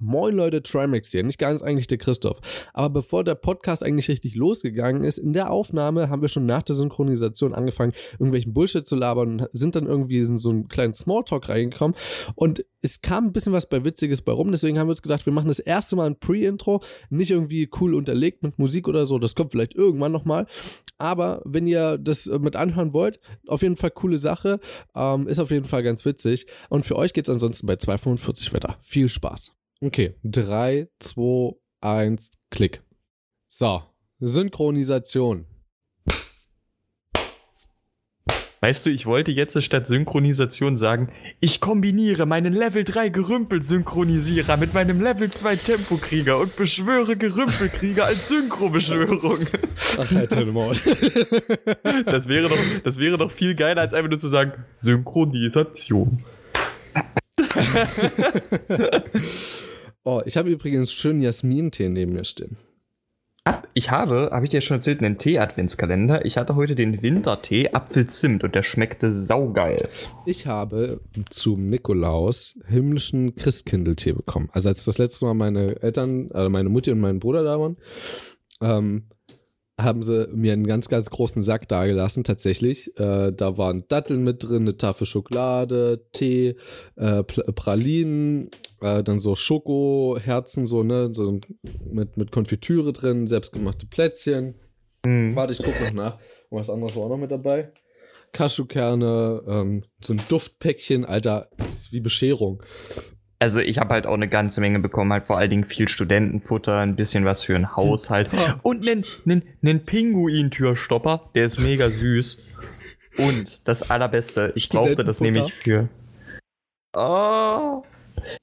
Moin Leute, Trimax hier, nicht ganz eigentlich der Christoph. Aber bevor der Podcast eigentlich richtig losgegangen ist, in der Aufnahme haben wir schon nach der Synchronisation angefangen, irgendwelchen Bullshit zu labern und sind dann irgendwie in so einen kleinen Smalltalk reingekommen. Und es kam ein bisschen was bei Witziges bei rum, deswegen haben wir uns gedacht, wir machen das erste Mal ein Pre-Intro, nicht irgendwie cool unterlegt mit Musik oder so, das kommt vielleicht irgendwann nochmal. Aber wenn ihr das mit anhören wollt, auf jeden Fall coole Sache, ähm, ist auf jeden Fall ganz witzig. Und für euch geht es ansonsten bei 2,45 weiter. Viel Spaß. Okay, 3, 2, 1, Klick. So, Synchronisation. Weißt du, ich wollte jetzt statt Synchronisation sagen, ich kombiniere meinen Level 3 Gerümpel-Synchronisierer mit meinem Level 2 Tempokrieger und beschwöre Gerümpelkrieger als Synchrobeschwörung. Ach, Alter, Maul. Das wäre, doch, das wäre doch viel geiler, als einfach nur zu sagen, Synchronisation. oh, ich habe übrigens schön Jasmin-Tee neben mir stehen. Ich habe, habe ich dir schon erzählt, einen Tee-Adventskalender. Ich hatte heute den Wintertee Apfelzimt und der schmeckte saugeil. Ich habe zum Nikolaus himmlischen Christkindltee bekommen. Also als das letzte Mal meine Eltern, also meine Mutti und mein Bruder da waren, ähm, haben sie mir einen ganz, ganz großen Sack dagelassen, tatsächlich. Äh, da waren Datteln mit drin, eine Tafel Schokolade, Tee, äh, Pralinen, äh, dann so Schokoherzen, so, ne, so mit, mit Konfitüre drin, selbstgemachte Plätzchen. Mhm. Warte, ich guck noch nach. Und was anderes war auch noch mit dabei. Cashewkerne, ähm, so ein Duftpäckchen, Alter, ist wie Bescherung also ich habe halt auch eine ganze Menge bekommen, halt vor allen Dingen viel Studentenfutter, ein bisschen was für ein Haushalt und einen, einen, einen Pinguin-Türstopper, der ist mega süß. Und das allerbeste, ich brauchte das nämlich für. Oh,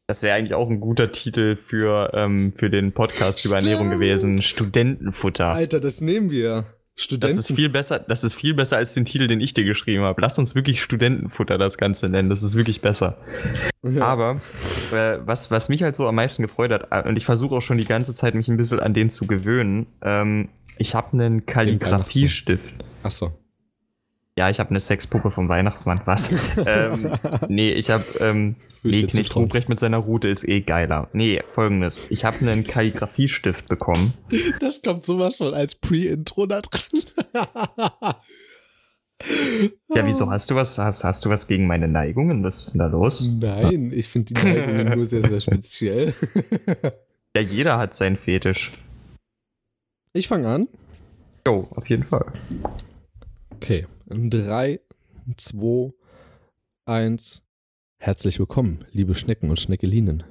das wäre eigentlich auch ein guter Titel für, ähm, für den Podcast Stimmt. über Ernährung gewesen. Studentenfutter. Alter, das nehmen wir. Studenten. Das ist viel besser, das ist viel besser als den Titel, den ich dir geschrieben habe. Lass uns wirklich Studentenfutter das Ganze nennen. Das ist wirklich besser. Ja. Aber äh, was, was mich halt so am meisten gefreut hat, äh, und ich versuche auch schon die ganze Zeit, mich ein bisschen an den zu gewöhnen, ähm, ich habe einen Kalligrafiestift. Ach so. Ja, ich habe eine Sexpuppe vom Weihnachtsmann. Was? ähm, nee, ich habe ähm, nee, Knecht Ruprecht mit seiner Route ist eh geiler. Nee, folgendes. Ich habe einen Kalligrafiestift bekommen. Das kommt sowas von als Pre-Intro da drin. ja, wieso hast du was? Hast, hast du was gegen meine Neigungen? Was ist denn da los? Nein, ich finde die Neigungen nur sehr, sehr speziell. ja, jeder hat seinen Fetisch. Ich fange an. Jo, auf jeden Fall. Okay. 3, 2, 1. Herzlich willkommen, liebe Schnecken und Schneckelinen.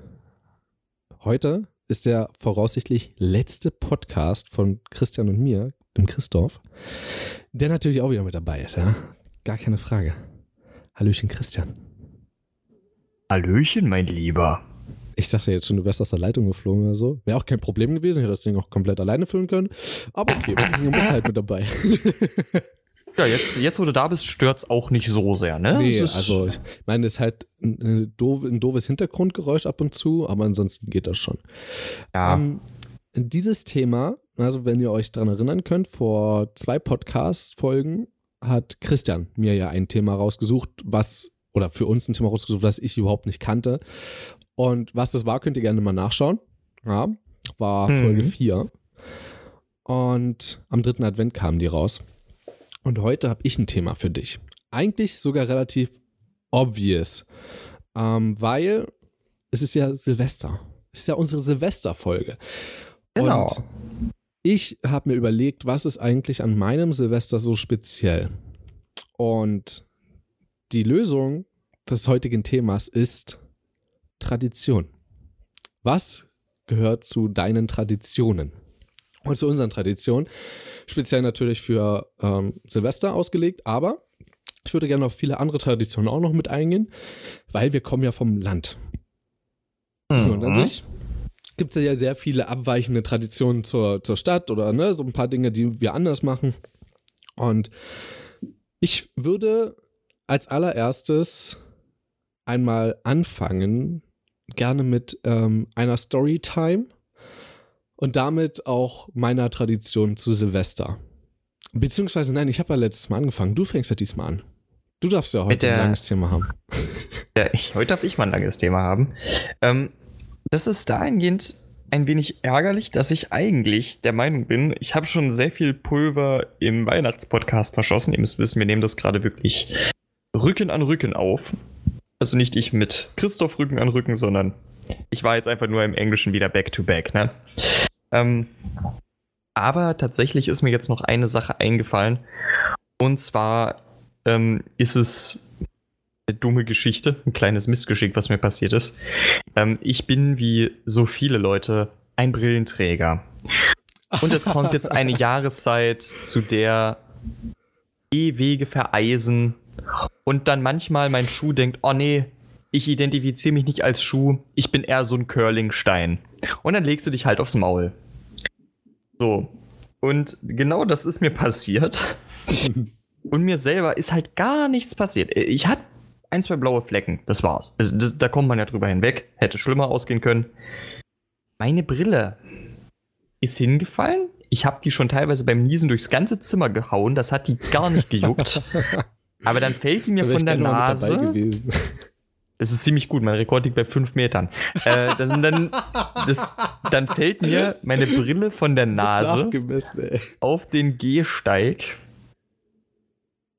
Heute ist der voraussichtlich letzte Podcast von Christian und mir, dem Christoph, der natürlich auch wieder mit dabei ist, ja. Gar keine Frage. Hallöchen, Christian. Hallöchen, mein Lieber. Ich dachte jetzt schon, du wärst aus der Leitung geflogen oder so. Wäre auch kein Problem gewesen. Ich hätte das Ding auch komplett alleine füllen können. Aber okay, du bist halt mit dabei. Ja, jetzt, jetzt wo du da bist, stört es auch nicht so sehr, ne? Nee, also ich meine, es ist halt ein, ein, doofes Hintergrundgeräusch ab und zu, aber ansonsten geht das schon. Ja. Ähm, dieses Thema, also wenn ihr euch daran erinnern könnt, vor zwei Podcast-Folgen hat Christian mir ja ein Thema rausgesucht, was, oder für uns ein Thema rausgesucht, das ich überhaupt nicht kannte. Und was das war, könnt ihr gerne mal nachschauen. Ja, war Folge 4. Mhm. Und am dritten Advent kamen die raus. Und heute habe ich ein Thema für dich. Eigentlich sogar relativ obvious, ähm, weil es ist ja Silvester. Es ist ja unsere Silvesterfolge. Genau. Und ich habe mir überlegt, was ist eigentlich an meinem Silvester so speziell? Und die Lösung des heutigen Themas ist Tradition. Was gehört zu deinen Traditionen? Und zu unseren Traditionen. Speziell natürlich für ähm, Silvester ausgelegt, aber ich würde gerne auf viele andere Traditionen auch noch mit eingehen, weil wir kommen ja vom Land. Mhm. So, und an mhm. sich gibt es ja sehr viele abweichende Traditionen zur, zur Stadt oder ne, so ein paar Dinge, die wir anders machen. Und ich würde als allererstes einmal anfangen, gerne mit ähm, einer Storytime und damit auch meiner Tradition zu Silvester. Beziehungsweise, nein, ich habe ja letztes Mal angefangen. Du fängst ja diesmal an. Du darfst ja heute der, ein langes Thema haben. Ja, ich, heute darf ich mal ein langes Thema haben. Ähm, Das ist dahingehend ein wenig ärgerlich, dass ich eigentlich der Meinung bin, ich habe schon sehr viel Pulver im Weihnachtspodcast verschossen. Ihr müsst wissen, wir nehmen das gerade wirklich Rücken an Rücken auf. Also nicht ich mit Christoph Rücken an Rücken, sondern ich war jetzt einfach nur im Englischen wieder back to back, ne? Ähm, aber tatsächlich ist mir jetzt noch eine Sache eingefallen. Und zwar ähm, ist es eine dumme Geschichte, ein kleines Missgeschick, was mir passiert ist. Ähm, ich bin wie so viele Leute ein Brillenträger. Und es kommt jetzt eine Jahreszeit, zu der Wege vereisen und dann manchmal mein Schuh denkt, oh nee, ich identifiziere mich nicht als Schuh, ich bin eher so ein Curlingstein. Und dann legst du dich halt aufs Maul. So. Und genau das ist mir passiert. Und mir selber ist halt gar nichts passiert. Ich hatte ein, zwei blaue Flecken. Das war's. Also das, da kommt man ja drüber hinweg. Hätte schlimmer ausgehen können. Meine Brille ist hingefallen. Ich habe die schon teilweise beim Niesen durchs ganze Zimmer gehauen. Das hat die gar nicht gejuckt. Aber dann fällt die mir von der Nase. Das ist ziemlich gut. Mein Rekord liegt bei 5 Metern. äh, dann, dann, das, dann fällt mir meine Brille von der Nase auf den Gehsteig.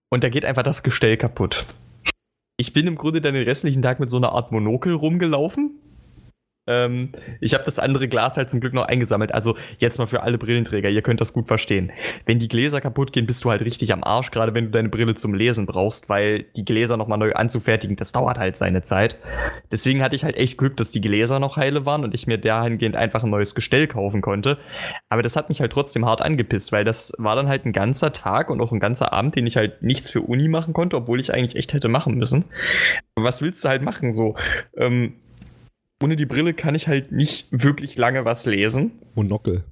Und da geht einfach das Gestell kaputt. Ich bin im Grunde dann den restlichen Tag mit so einer Art Monokel rumgelaufen ähm, ich habe das andere Glas halt zum Glück noch eingesammelt. Also jetzt mal für alle Brillenträger, ihr könnt das gut verstehen. Wenn die Gläser kaputt gehen, bist du halt richtig am Arsch, gerade wenn du deine Brille zum Lesen brauchst, weil die Gläser nochmal neu anzufertigen, das dauert halt seine Zeit. Deswegen hatte ich halt echt Glück, dass die Gläser noch heile waren und ich mir dahingehend einfach ein neues Gestell kaufen konnte. Aber das hat mich halt trotzdem hart angepisst, weil das war dann halt ein ganzer Tag und auch ein ganzer Abend, den ich halt nichts für Uni machen konnte, obwohl ich eigentlich echt hätte machen müssen. was willst du halt machen so? Ähm, ohne die Brille kann ich halt nicht wirklich lange was lesen. Monokel.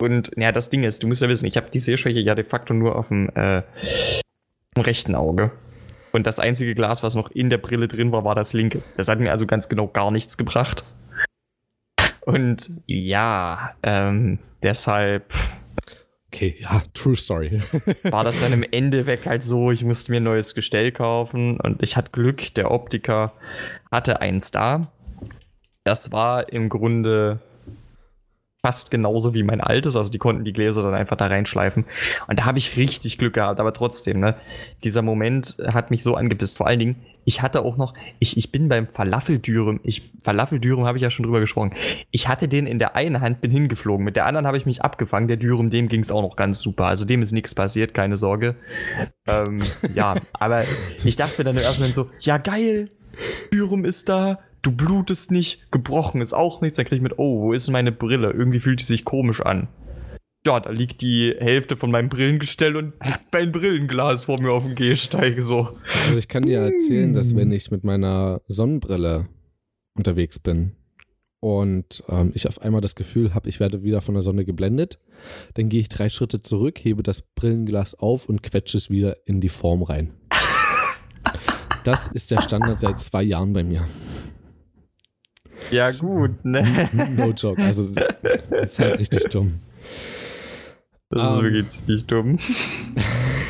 Und ja, das Ding ist, du musst ja wissen, ich habe die Sehschwäche ja de facto nur auf dem, äh, rechten Auge. Und das einzige Glas, was noch in der Brille drin war, war das linke. Das hat mir also ganz genau gar nichts gebracht. Und ja, ähm, deshalb. Okay, ja, true story. war das dann im Endeffekt halt so, ich musste mir ein neues Gestell kaufen und ich hatte Glück, der Optiker hatte eins da das war im Grunde fast genauso wie mein altes. Also die konnten die Gläser dann einfach da reinschleifen. Und da habe ich richtig Glück gehabt. Aber trotzdem, ne, dieser Moment hat mich so angepisst. Vor allen Dingen, ich hatte auch noch, ich, ich bin beim Falafeldürüm, ich, Falafeldürüm habe ich ja schon drüber gesprochen. Ich hatte den in der einen Hand, bin hingeflogen. Mit der anderen habe ich mich abgefangen. Der Dürüm, dem ging es auch noch ganz super. Also dem ist nichts passiert, keine Sorge. ähm, ja, aber ich dachte mir dann erstmal so, ja geil, Dürüm ist da, du blutest nicht, gebrochen ist auch nichts. Dann krieg ich mit, oh, wo ist meine Brille? Irgendwie fühlt die sich komisch an. Ja, da liegt die Hälfte von meinem Brillengestell und mein Brillenglas vor mir auf dem Gehsteig so. Also ich kann dir erzählen, dass wenn ich mit meiner Sonnenbrille unterwegs bin und ähm, ich auf einmal das Gefühl habe, ich werde wieder von der Sonne geblendet, dann gehe ich drei Schritte zurück, hebe das Brillenglas auf und quetsche es wieder in die Form rein. Das ist der Standard seit zwei Jahren bei mir. Ja, gut, ne? No joke. Also, das ist halt richtig dumm. Das ist um, ähm. wirklich ziemlich dumm.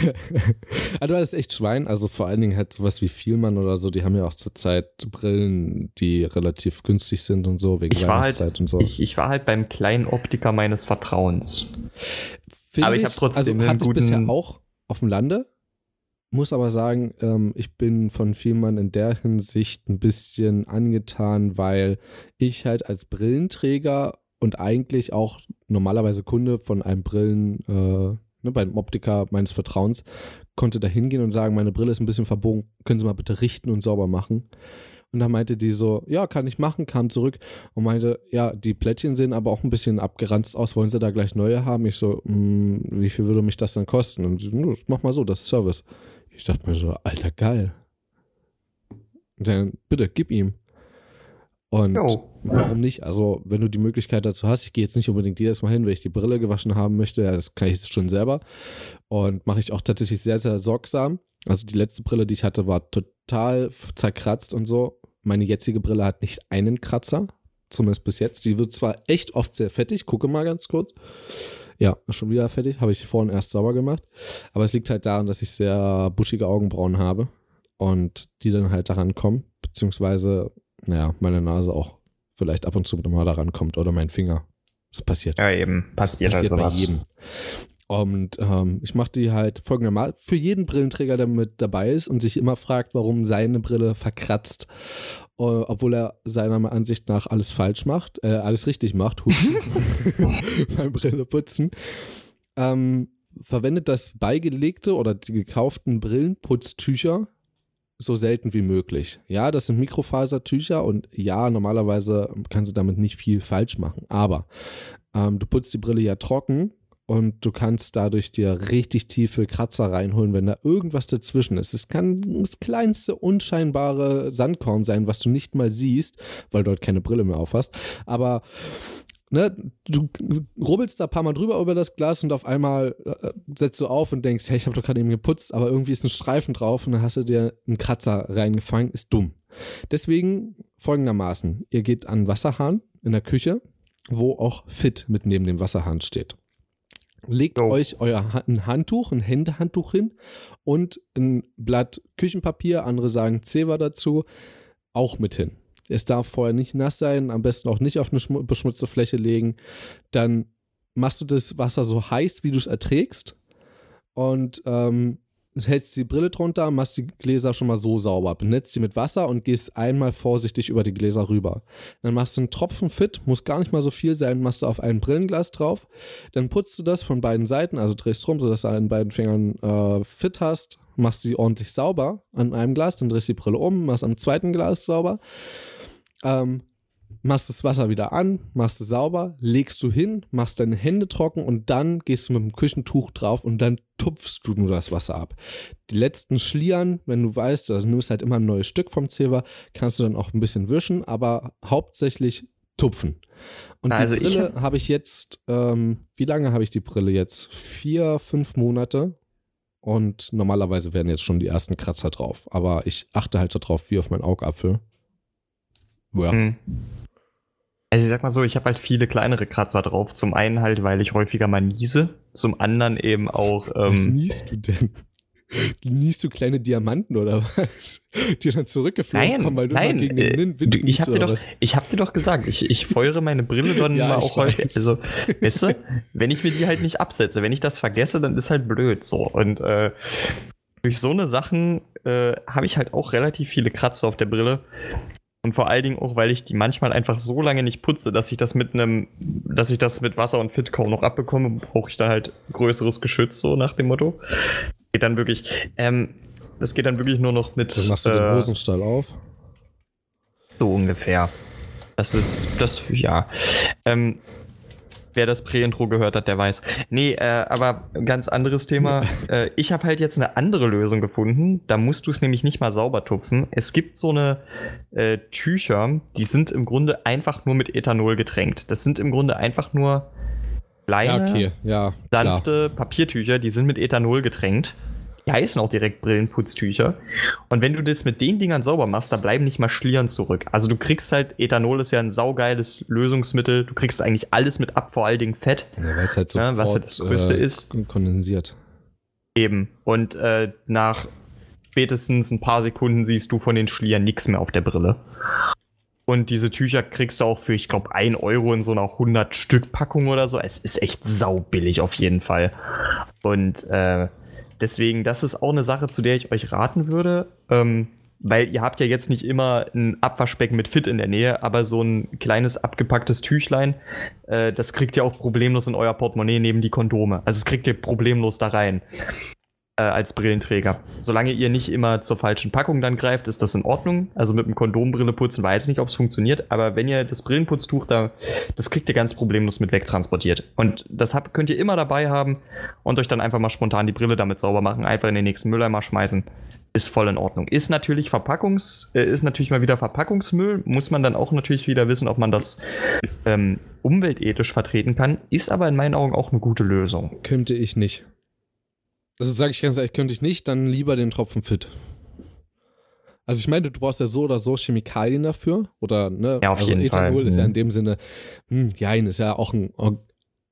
ah, du hattest echt Schwein. Also vor allen Dingen halt sowas wie Vielmann oder so, die haben ja auch zurzeit Brillen, die relativ günstig sind und so, wegen ich Weihnachtszeit halt, und so. Ich, ich war halt beim kleinen Optiker meines Vertrauens. Find Aber ich, ich habe trotzdem also einen guten... bisher auch auf dem Lande, muss aber sagen, ähm, ich bin von Vielmann in der Hinsicht ein bisschen angetan, weil ich halt als Brillenträger und eigentlich auch normalerweise Kunde von einem Brillen, äh, ne, beim Optiker meines Vertrauens, konnte da hingehen und sagen, meine Brille ist ein bisschen verbogen, können Sie mal bitte richten und sauber machen. Und da meinte die so, ja, kann ich machen, kam zurück und meinte, ja, die Plättchen sehen aber auch ein bisschen abgeranzt aus, wollen Sie da gleich neue haben? Ich so, mm, wie viel würde mich das dann kosten? Und sie so, mach mal so, das ist Service. Ich dachte mir so, alter, geil. Dann bitte, gib ihm. Und jo. warum nicht? Also, wenn du die Möglichkeit dazu hast, ich gehe jetzt nicht unbedingt jedes Mal hin, wenn ich die Brille gewaschen haben möchte, ja, das kann ich schon selber. Und mache ich auch tatsächlich sehr, sehr sorgsam. Also, die letzte Brille, die ich hatte, war total zerkratzt und so. Meine jetzige Brille hat nicht einen Kratzer, zumindest bis jetzt. Die wird zwar echt oft sehr fettig, gucke mal ganz kurz. Ja, schon wieder fertig. Habe ich vorhin erst sauber gemacht. Aber es liegt halt daran, dass ich sehr buschige Augenbrauen habe und die dann halt daran kommen. Beziehungsweise, naja, meine Nase auch vielleicht ab und zu mal da rankommt oder mein Finger. Das passiert. Ja, eben. Passiert, passiert halt bei sowas. jedem. Und ähm, ich mache die halt folgendermaßen für jeden Brillenträger, der mit dabei ist und sich immer fragt, warum seine Brille verkratzt, obwohl er seiner Ansicht nach alles falsch macht, äh, alles richtig macht, hups, beim Brille putzen. Ähm, verwendet das beigelegte oder die gekauften Brillenputztücher so selten wie möglich. Ja, das sind Mikrofasertücher und ja, normalerweise kannst du damit nicht viel falsch machen. Aber ähm, du putzt die Brille ja trocken und du kannst dadurch dir richtig tiefe Kratzer reinholen, wenn da irgendwas dazwischen ist. Es kann das kleinste unscheinbare Sandkorn sein, was du nicht mal siehst, weil du dort keine Brille mehr aufhast. Aber ne, du rubbelst da ein paar Mal drüber über das Glas und auf einmal äh, setzt du auf und denkst, hey, ich habe doch gerade eben geputzt, aber irgendwie ist ein Streifen drauf und dann hast du dir einen Kratzer reingefangen, ist dumm. Deswegen folgendermaßen, ihr geht an den Wasserhahn in der Küche, wo auch Fit mit neben dem Wasserhahn steht. Legt Jo. euch euer ein Handtuch, ein Händehandtuch hin und ein Blatt Küchenpapier, andere sagen Zewa dazu, auch mit hin. Es darf vorher nicht nass sein, am besten auch nicht auf eine schmu- beschmutzte Fläche legen. Dann machst du das Wasser so heiß, wie du es erträgst und ähm, hältst die Brille drunter, machst die Gläser schon mal so sauber, benetzt sie mit Wasser und gehst einmal vorsichtig über die Gläser rüber. Dann machst du einen Tropfen fit, muss gar nicht mal so viel sein, machst du auf ein Brillenglas drauf. Dann putzt du das von beiden Seiten, also drehst rum, sodass du an beiden Fingern äh, fit hast, machst sie ordentlich sauber an einem Glas, dann drehst die Brille um, machst am zweiten Glas sauber. Ähm, machst das Wasser wieder an, machst es sauber, legst du hin, machst deine Hände trocken und dann gehst du mit dem Küchentuch drauf und dann tupfst du nur das Wasser ab. Die letzten Schlieren, wenn du weißt, also du nimmst halt immer ein neues Stück vom Zewa, kannst du dann auch ein bisschen wischen, aber hauptsächlich tupfen. Und Also die ich Brille habe ich jetzt, ähm, wie lange habe ich die Brille jetzt? Vier, fünf Monate. Und normalerweise werden jetzt schon die ersten Kratzer drauf. Aber ich achte halt darauf, wie auf meinen Augapfel. Ja. Hm. Also ich sag mal so, ich habe halt viele kleinere Kratzer drauf. Zum einen halt, weil ich häufiger mal niese. Zum anderen eben auch. Was Ähm, niest du denn? Niest du kleine Diamanten oder was? Die dann zurückgeflogen nein, kommen, weil du nein. gegen den äh, Wind du, ich habe dir, doch- was? ich hab dir doch gesagt, ich, ich feuere meine Brille dann Ja, mal auch häufig. Also, weißt du, wenn ich mir die halt nicht absetze, wenn ich das vergesse, dann ist halt blöd so. Und äh, durch so eine Sachen äh, habe ich halt auch relativ viele Kratzer auf der Brille. Und vor allen Dingen auch, weil ich die manchmal einfach so lange nicht putze, dass ich das mit einem, dass ich das mit Wasser und Fit kaum noch abbekomme, brauche ich da halt größeres Geschütz, so nach dem Motto. Geht dann wirklich, ähm, das geht dann wirklich nur noch mit. Dann machst du den äh, Hosenstall auf. so ungefähr. Das ist, das, ja. Ähm, wer das Prä-Intro gehört hat, der weiß. Nee, äh, aber ganz anderes Thema. äh, ich habe halt jetzt eine andere Lösung gefunden. Da musst du es nämlich nicht mal sauber tupfen. Es gibt so eine äh, Tücher, die sind im Grunde einfach nur mit Ethanol getränkt. Das sind im Grunde einfach nur kleine, Ja, okay, ja. Klar. sanfte Papiertücher, die sind mit Ethanol getränkt. Die heißen auch direkt Brillenputztücher. Und wenn du das mit den Dingern sauber machst, da bleiben nicht mal Schlieren zurück. Also du kriegst halt, Ethanol ist ja ein saugeiles Lösungsmittel. Du kriegst eigentlich alles mit ab, vor allen Dingen Fett. Ja, weil es halt Ja, sofort was halt das Größte äh, ist. kondensiert. Eben. Und äh, nach spätestens ein paar Sekunden siehst du von den Schlieren nichts mehr auf der Brille. Und diese Tücher kriegst du auch für, ich glaube, 1 Euro in so einer 100 Stück Packung oder so. Es ist echt saubillig auf jeden Fall. Und äh, deswegen, das ist auch eine Sache, zu der ich euch raten würde. Ähm, weil ihr habt ja jetzt nicht immer ein Abwaschbecken mit Fit in der Nähe, aber so ein kleines abgepacktes Tüchlein, äh, das kriegt ihr auch problemlos in euer Portemonnaie neben die Kondome. Also es kriegt ihr problemlos da rein äh, als Brillenträger. Solange ihr nicht immer zur falschen Packung dann greift, ist das in Ordnung. Also mit dem Kondombrille putzen weiß ich nicht, ob es funktioniert, aber wenn ihr das Brillenputztuch da, das kriegt ihr ganz problemlos mit wegtransportiert. Und das habt, könnt ihr immer dabei haben und euch dann einfach mal spontan die Brille damit sauber machen, einfach in den nächsten Mülleimer schmeißen. Ist voll in Ordnung. Ist natürlich Verpackungs, äh, ist natürlich mal wieder Verpackungsmüll. Muss man dann auch natürlich wieder wissen, ob man das ähm, umweltethisch vertreten kann. Ist aber in meinen Augen auch eine gute Lösung. Könnte ich nicht. Also sage ich ganz ehrlich, könnte ich nicht, dann lieber den Tropfen fit. Also ich meine, du brauchst ja so oder so Chemikalien dafür. Oder, ne? Ja, auf also jeden Ethanol Fall. ist ja Mhm. in dem Sinne, hm, jein, ist ja auch ein,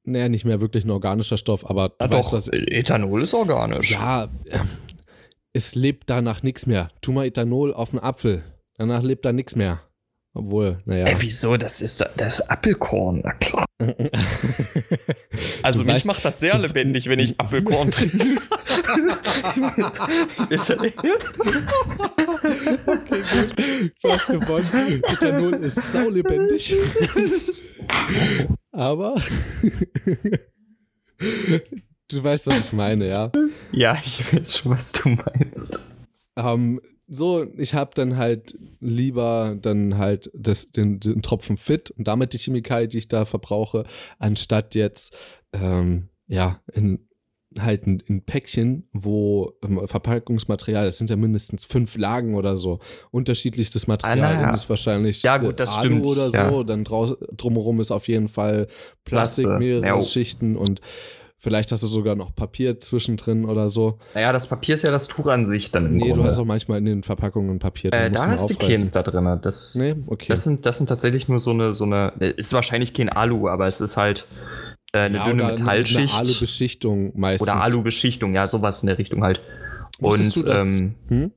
naja, nicht mehr wirklich ein organischer Stoff, aber du Ja, weißt, doch, was. Ethanol ist organisch. Ja, es lebt danach nichts mehr. Tu mal Ethanol auf einen Apfel. Danach lebt da nichts mehr. Obwohl, naja. Ey, wieso? Das ist, das ist Apfelkorn, na klar. also Du mich weißt- macht das sehr lebendig, wenn ich Apfelkorn trinke. Ist- ist- Du hast gewonnen. Ethanol ist saulebendig. Aber du weißt, was ich meine, ja. ja, ich weiß schon, was du meinst. Ähm, so, ich habe dann halt lieber dann halt das, den, den Tropfen fit und damit die Chemikalie, die ich da verbrauche, anstatt jetzt, ähm, ja, in halt ein, ein Päckchen, wo ähm, Verpackungsmaterial, das sind ja mindestens fünf Lagen oder so, unterschiedlichstes Material, Ah, ja. ist wahrscheinlich Ja, gut, das Alu stimmt, oder so, ja. dann drumherum ist auf jeden Fall Plastik, Plaste, mehrere. Schichten und vielleicht hast du sogar noch Papier zwischendrin oder so. Naja, das Papier ist ja das Tuch an sich dann im Nee, Grunde. du hast auch manchmal in den Verpackungen Papier drin. äh, da hast du keins da drin. Das, Nee, okay. das, sind, das sind tatsächlich nur so eine, so eine, ist wahrscheinlich kein Alu, aber es ist halt äh, eine ja, dünne Metallschicht. Eine Alubeschichtung meistens. oder Alubeschichtung, ja, sowas in der Richtung halt. Wusstest und du das? ähm, Hm?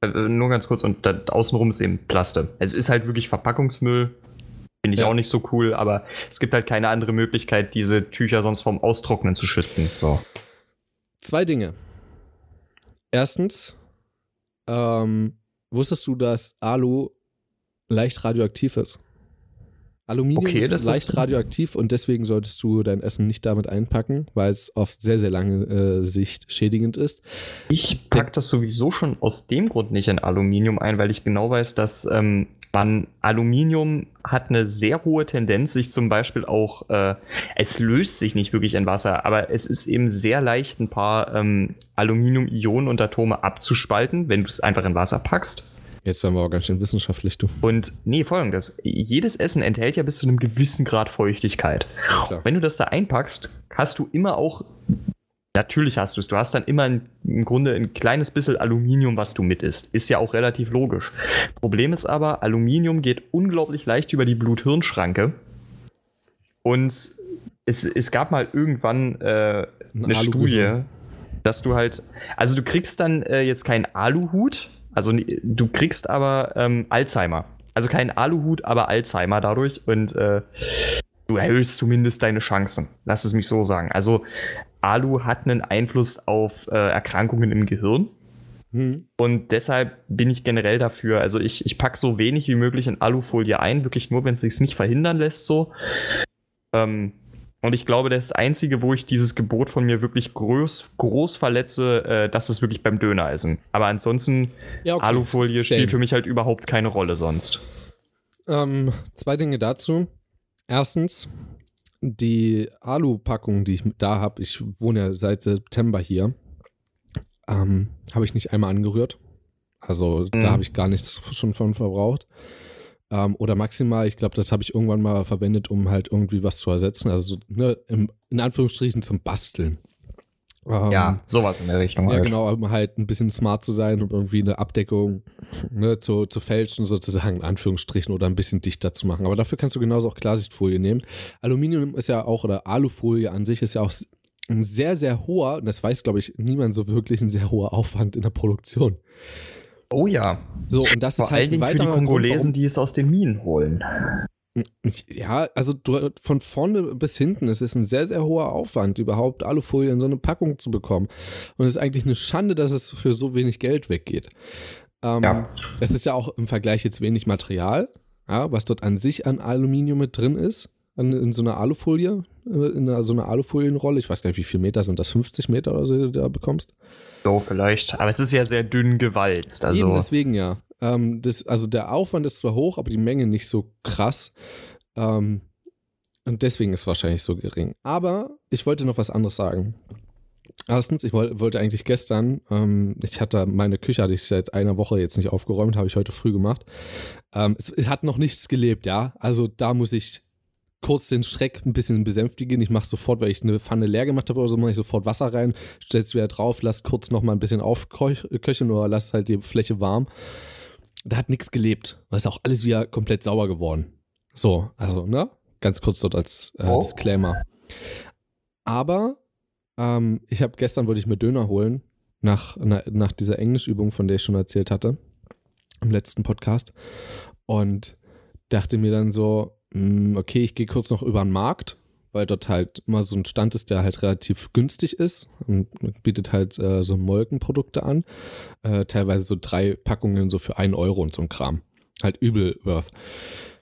äh, nur ganz kurz, und da, außenrum ist eben Plaste. Es ist halt wirklich Verpackungsmüll. Finde ich Ja. auch nicht so cool, aber es gibt halt keine andere Möglichkeit, diese Tücher sonst vom Austrocknen zu schützen. So. Zwei Dinge. Erstens, ähm, wusstest du, dass Alu leicht radioaktiv ist? Aluminium Okay, ist leicht ist- radioaktiv und deswegen solltest du dein Essen nicht damit einpacken, weil es auf sehr, sehr lange äh, Sicht schädigend ist. Ich pack das sowieso schon aus dem Grund nicht in Aluminium ein, weil ich genau weiß, dass ähm, man Aluminium hat eine sehr hohe Tendenz, sich zum Beispiel auch, äh, es löst sich nicht wirklich in Wasser, aber es ist eben sehr leicht, ein paar ähm, Aluminium-Ionen und Atome abzuspalten, wenn du es einfach in Wasser packst. Jetzt werden wir aber ganz schön wissenschaftlich, du. Und nee, folgendes: Jedes Essen enthält ja bis zu einem gewissen Grad Feuchtigkeit. Klar. Wenn du das da einpackst, hast du immer auch. Natürlich hast du es. Du hast dann immer ein, im Grunde ein kleines bisschen Aluminium, was du mit isst. Ist ja auch relativ logisch. Problem ist aber, Aluminium geht unglaublich leicht über die Blut-Hirn-Schranke. Und es, es gab mal irgendwann äh, Ein eine Alugehirn. Studie, dass du halt, also du kriegst dann äh, jetzt keinen Aluhut, also du kriegst aber ähm, Alzheimer. Also keinen Aluhut, aber Alzheimer dadurch und äh, du erhöhst zumindest deine Chancen. Lass es mich so sagen. Also Alu hat einen Einfluss auf äh, Erkrankungen im Gehirn. Hm. Und deshalb bin ich generell dafür, also ich, ich packe so wenig wie möglich in Alufolie ein, wirklich nur, wenn es sich nicht verhindern lässt, so. Ähm, und ich glaube, das Einzige, wo ich dieses Gebot von mir wirklich groß, groß verletze, äh, das ist wirklich beim Döneressen. Aber ansonsten, Ja, okay. Alufolie Same. spielt für mich halt überhaupt keine Rolle sonst. Ähm, zwei Dinge dazu. Erstens, die Alu-Packung, die ich da habe, ich wohne ja seit September hier, ähm, habe ich nicht einmal angerührt. Also da Mhm. habe ich gar nichts schon von verbraucht. Ähm, oder maximal, ich glaube, das habe ich irgendwann mal verwendet, um halt irgendwie was zu ersetzen. Also so, ne, im, in Anführungsstrichen zum Basteln. Ähm, sowas in der Richtung. ja, halt. genau, um halt ein bisschen smart zu sein und irgendwie eine Abdeckung ne, zu, zu fälschen, sozusagen, in Anführungsstrichen, oder ein bisschen dichter zu machen. Aber dafür kannst du genauso auch Klarsichtfolie nehmen. Aluminium ist ja auch, oder Alufolie an sich ist ja auch ein sehr, sehr hoher, und das weiß, glaube ich, niemand so wirklich, ein sehr hoher Aufwand in der Produktion. Oh ja. So, und das Vor ist halt allen Dingen für die Kongolesen, Grund, die es aus den Minen holen. Ja, also von vorne bis hinten, es ist ein sehr, sehr hoher Aufwand, überhaupt Alufolie in so eine Packung zu bekommen. Und es ist eigentlich eine Schande, dass es für so wenig Geld weggeht. Ähm, Ja. Es ist ja auch im Vergleich jetzt wenig Material, ja, was dort an sich an Aluminium mit drin ist, an, in so einer Alufolie, äh, in einer, so einer Alufolienrolle. Ich weiß gar nicht, wie viele Meter sind das? 50 Meter oder so, die du da bekommst? So, vielleicht. Aber es ist ja sehr dünn gewalzt. Also, Eben deswegen ja. Ähm, das, also der Aufwand ist zwar hoch, aber die Menge nicht so krass. Ähm, und deswegen ist es wahrscheinlich so gering. Aber ich wollte noch was anderes sagen. Erstens, ich woll, wollte eigentlich gestern, ähm, ich hatte meine Küche, hatte ich seit einer Woche jetzt nicht aufgeräumt, habe ich heute früh gemacht. Ähm, es hat noch nichts gelebt, ja. Also da muss ich kurz den Schreck ein bisschen besänftigen. Ich mache sofort, weil ich eine Pfanne leer gemacht habe oder so, mache ich sofort Wasser rein, stell's wieder drauf, lass kurz noch mal ein bisschen aufköcheln oder lass halt die Fläche warm. Da hat nichts gelebt. Da ist auch alles wieder komplett sauber geworden. So, also, ne? Ganz kurz dort als äh, Oh. Disclaimer. Aber ähm, ich habe gestern wollte ich mir Döner holen nach, na, nach dieser Englischübung, von der ich schon erzählt hatte im letzten Podcast. Und dachte mir dann so, mh, okay, ich gehe kurz noch über den Markt, weil dort halt immer so ein Stand ist, der halt relativ günstig ist und bietet halt äh, so Molkenprodukte an. Äh, teilweise so drei Packungen so für einen Euro und so ein Kram. Halt übel worth.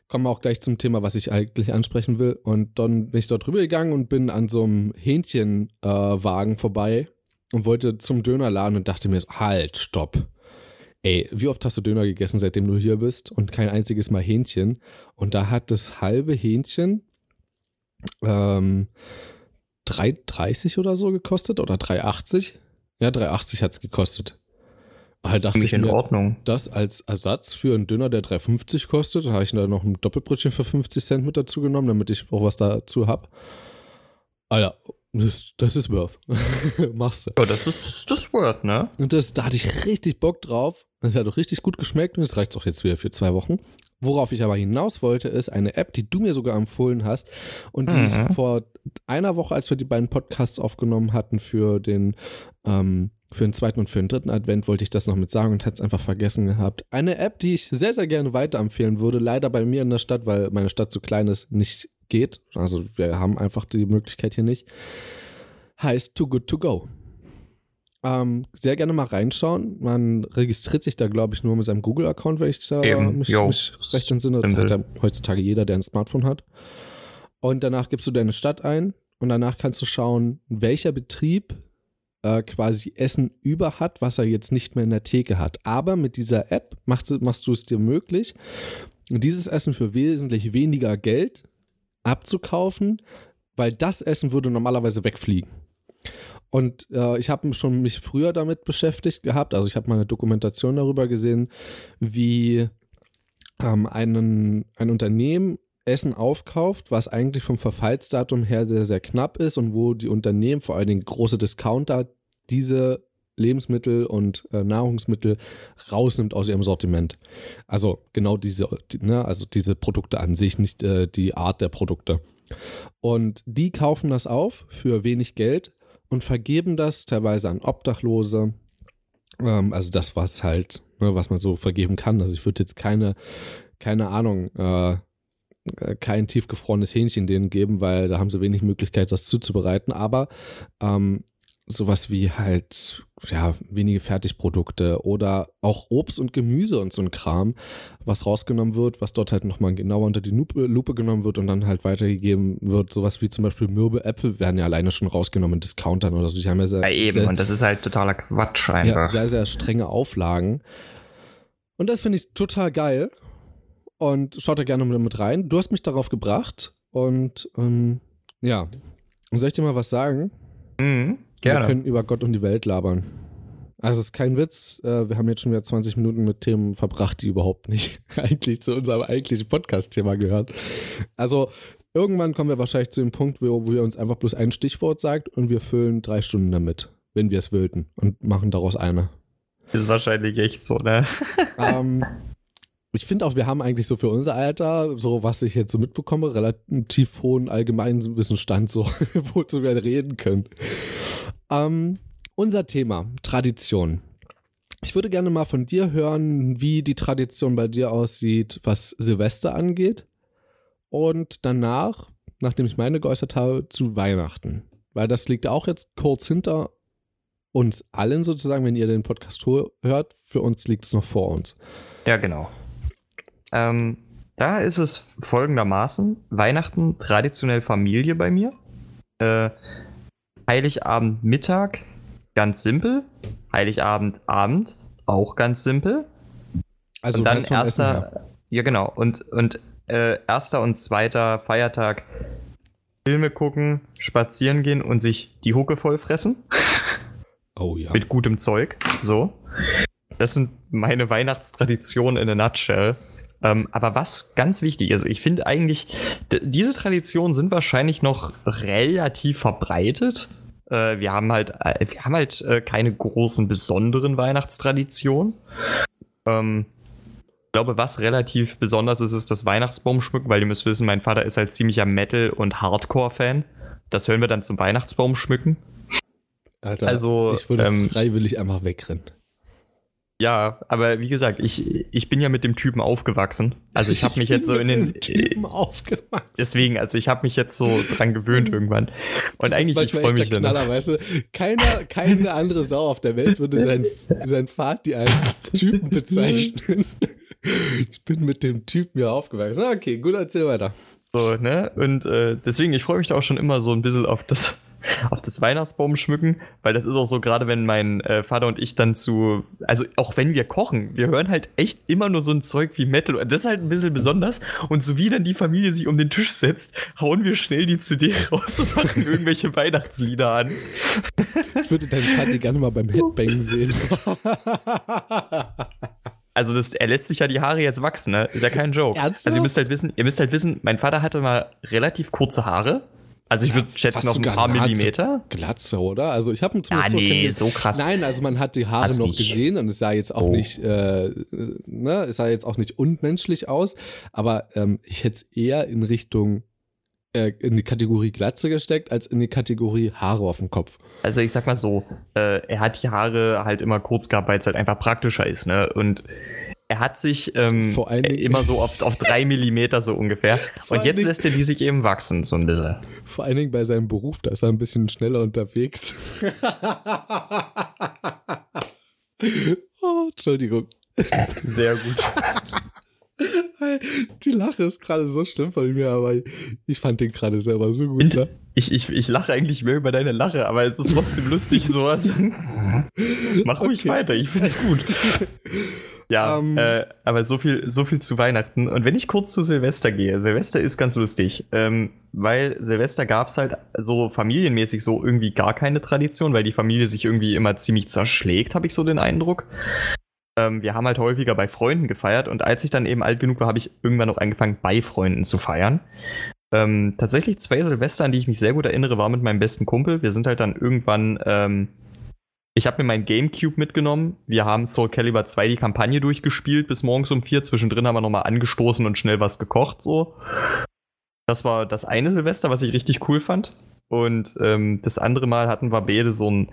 Kommen wir auch gleich zum Thema, was ich eigentlich ansprechen will. Und dann bin ich dort rübergegangen und bin an so einem Hähnchenwagen äh, vorbei und wollte zum Dönerladen und dachte mir so, halt, stopp. Ey, wie oft hast du Döner gegessen, seitdem du hier bist und kein einziges Mal Hähnchen? Und da hat das halbe Hähnchen ähm, 3,30 oder so gekostet oder 3,80. Ja, 3,80 hat es gekostet. Halt dachte ich in mir, Ordnung. das als Ersatz für einen Döner, der 3,50 kostet, da habe ich da noch ein Doppelbrötchen für 50 Cent mit dazu genommen, damit ich auch was dazu habe. Alter, das, das ist worth. Machst du. Ja, das ist das, ist das Word, ne? Und das, da hatte ich richtig Bock drauf. Das hat auch richtig gut geschmeckt und das reicht auch jetzt wieder für zwei Wochen. Worauf ich aber hinaus wollte, ist eine App, die du mir sogar empfohlen hast und die Mhm. ich vor einer Woche, als wir die beiden Podcasts aufgenommen hatten für den, ähm, für den zweiten und für den dritten Advent, wollte ich das noch mit sagen und hatte es einfach vergessen gehabt. Eine App, die ich sehr, sehr gerne weiterempfehlen würde, leider bei mir in der Stadt, weil meine Stadt so klein ist, nicht geht. Also wir haben einfach die Möglichkeit hier nicht. Heißt Too Good To Go. Ähm, sehr gerne mal reinschauen. Man registriert sich da, glaube ich, nur mit seinem Google-Account, wenn ich da Eben, mich, mich recht entsinne. Das hat ja heutzutage jeder, der ein Smartphone hat. Und danach gibst du deine Stadt ein und danach kannst du schauen, welcher Betrieb äh, quasi Essen über hat, was er jetzt nicht mehr in der Theke hat. Aber mit dieser App machst, machst du es dir möglich, dieses Essen für wesentlich weniger Geld abzukaufen, weil das Essen würde normalerweise wegfliegen. Und äh, ich habe schon mich früher damit beschäftigt gehabt. Also ich habe mal eine Dokumentation darüber gesehen, wie ähm, einen, ein Unternehmen Essen aufkauft, was eigentlich vom Verfallsdatum her sehr, sehr knapp ist und wo die Unternehmen, vor allen Dingen große Discounter, diese Lebensmittel und äh, Nahrungsmittel rausnimmt aus ihrem Sortiment. Also genau diese, die, ne, also diese Produkte an sich, nicht äh, die Art der Produkte. Und die kaufen das auf für wenig Geld und vergeben das teilweise an Obdachlose. Ähm, also das, was halt, ne, was man so vergeben kann. Also ich würde jetzt keine, keine Ahnung, äh, kein tiefgefrorenes Hähnchen denen geben, weil da haben sie wenig Möglichkeit, das zuzubereiten. Aber ähm, sowas wie halt, ja, wenige Fertigprodukte oder auch Obst und Gemüse und so ein Kram, was rausgenommen wird, was dort halt nochmal genauer unter die Lupe, genommen wird und dann halt weitergegeben wird. Sowas wie zum Beispiel Mürbe Äpfel werden ja alleine schon rausgenommen in Discountern oder so. Die haben ja sehr, Ja, eben. sehr, und das ist halt totaler Quatsch ja, einfach. sehr, sehr strenge Auflagen. Und das finde ich total geil. Und schaut da gerne mit, mit rein. Du hast mich darauf gebracht. Und ähm, ja, und soll ich dir mal was sagen? mhm, Wir gerne. können über Gott und die Welt labern. Also es ist kein Witz. Äh, wir haben jetzt schon wieder 20 Minuten mit Themen verbracht, die überhaupt nicht eigentlich zu unserem eigentlichen Podcast-Thema gehören. Also irgendwann kommen wir wahrscheinlich zu dem Punkt, wo, wo wir uns einfach bloß ein Stichwort sagt und wir füllen drei Stunden damit, wenn wir es wollten und machen daraus eine. Ist wahrscheinlich echt so, ne? ähm, ich finde auch, wir haben eigentlich so für unser Alter, so was ich jetzt so mitbekomme, relativ hohen allgemeinen Wissensstand, so wozu wir reden können. Ähm, unser Thema, Tradition. Ich würde gerne mal von dir hören, wie die Tradition bei dir aussieht, was Silvester angeht. Und danach, nachdem ich meine geäußert habe, zu Weihnachten. Weil das liegt auch jetzt kurz hinter uns allen sozusagen, wenn ihr den Podcast hört. Für uns liegt es noch vor uns. Ja, genau. Ähm, da ist es folgendermaßen: Weihnachten traditionell Familie bei mir. Äh, Heiligabend Mittag ganz simpel. Heiligabend Abend auch ganz simpel. Also und dann erster, ja genau, und, und äh, erster und zweiter Feiertag Filme gucken, spazieren gehen und sich die Hucke voll fressen Oh ja. mit gutem Zeug. So. Das sind meine Weihnachtstraditionen in a nutshell. Ähm, aber was ganz wichtig ist, ich finde eigentlich, diese Traditionen sind wahrscheinlich noch relativ verbreitet. Äh, wir haben halt, äh, wir haben halt äh, keine großen besonderen Weihnachtstraditionen. Ähm, ich glaube, was relativ besonders ist, ist das Weihnachtsbaumschmücken, weil ihr müsst wissen, mein Vater ist halt ziemlicher Metal- und Hardcore-Fan. Das hören wir dann zum Weihnachtsbaum schmücken. Alter, also, ich würde ähm, freiwillig einfach wegrennen. Ja, aber wie gesagt, ich, ich bin ja mit dem Typen aufgewachsen. Also ich habe mich jetzt so in den Typen aufgewachsen. Deswegen, also ich habe mich jetzt so dran gewöhnt irgendwann. Und eigentlich ich freue mich dann. Knaller, weißt du, keiner, keine andere Sau auf der Welt würde sein, sein Vati als Typen bezeichnen. ich bin mit dem Typen ja aufgewachsen. Okay, gut, erzähl weiter. So, ne? Und äh, deswegen, ich freue mich da auch schon immer so ein bisschen auf das auf das Weihnachtsbaum schmücken, weil das ist auch so, gerade wenn mein äh, Vater und ich dann zu, also auch wenn wir kochen, wir hören halt echt immer nur so ein Zeug wie Metal. Das ist halt ein bisschen besonders. Und so wie dann die Familie sich um den Tisch setzt, hauen wir schnell die CD raus und machen irgendwelche Weihnachtslieder an. Ich würde deinen Vater gerne mal beim Headbang sehen. Also das, er lässt sich ja die Haare jetzt wachsen, ne? Ist ja kein Joke. Ernsthaft? Also ihr müsst halt wissen, ihr müsst halt wissen, mein Vater hatte mal relativ kurze Haare also ich würde schätzen noch ein paar Millimeter. Glatze, oder? Also ich habe zumindest ah, nee, so, so krass. Nein, also man hat die Haare Hast noch nicht. gesehen und es sah jetzt auch oh. nicht, äh, ne, es sah jetzt auch nicht unmenschlich aus. Aber ähm, ich hätte es eher in Richtung äh, in die Kategorie Glatze gesteckt, als in die Kategorie Haare auf dem Kopf. Also ich sag mal so, äh, er hat die Haare halt immer kurz gehabt, weil es halt einfach praktischer ist, ne? Und er hat sich ähm, immer so auf, auf drei Millimeter so ungefähr. Und jetzt lässt er die sich eben wachsen, so ein bisschen. Vor allen Dingen bei seinem Beruf, da ist er ein bisschen schneller unterwegs. oh, Entschuldigung. Sehr gut. Die Lache ist gerade so schlimm von mir, aber ich fand den gerade selber so gut. Ne? Ich, ich, ich lache eigentlich mehr über deine Lache, aber es ist trotzdem lustig sowas. Mach ruhig okay. weiter, ich find's gut. Ja, ähm. äh, aber so viel, so viel zu Weihnachten. Und wenn ich kurz zu Silvester gehe, Silvester ist ganz lustig, ähm, weil Silvester gab's halt so familienmäßig so irgendwie gar keine Tradition, weil die Familie sich irgendwie immer ziemlich zerschlägt, habe ich so den Eindruck. Ähm, wir haben halt häufiger bei Freunden gefeiert und als ich dann eben alt genug war, habe ich irgendwann noch angefangen, bei Freunden zu feiern. Ähm, tatsächlich zwei Silvester, an die ich mich sehr gut erinnere, war mit meinem besten Kumpel. Wir sind halt dann irgendwann ähm, ich habe mir mein Gamecube mitgenommen. Wir haben Soul Calibur 2 die Kampagne durchgespielt bis morgens um vier. Zwischendrin haben wir nochmal angestoßen und schnell was gekocht. So. Das war das eine Silvester, was ich richtig cool fand. Und ähm, das andere Mal hatten wir beide so ein,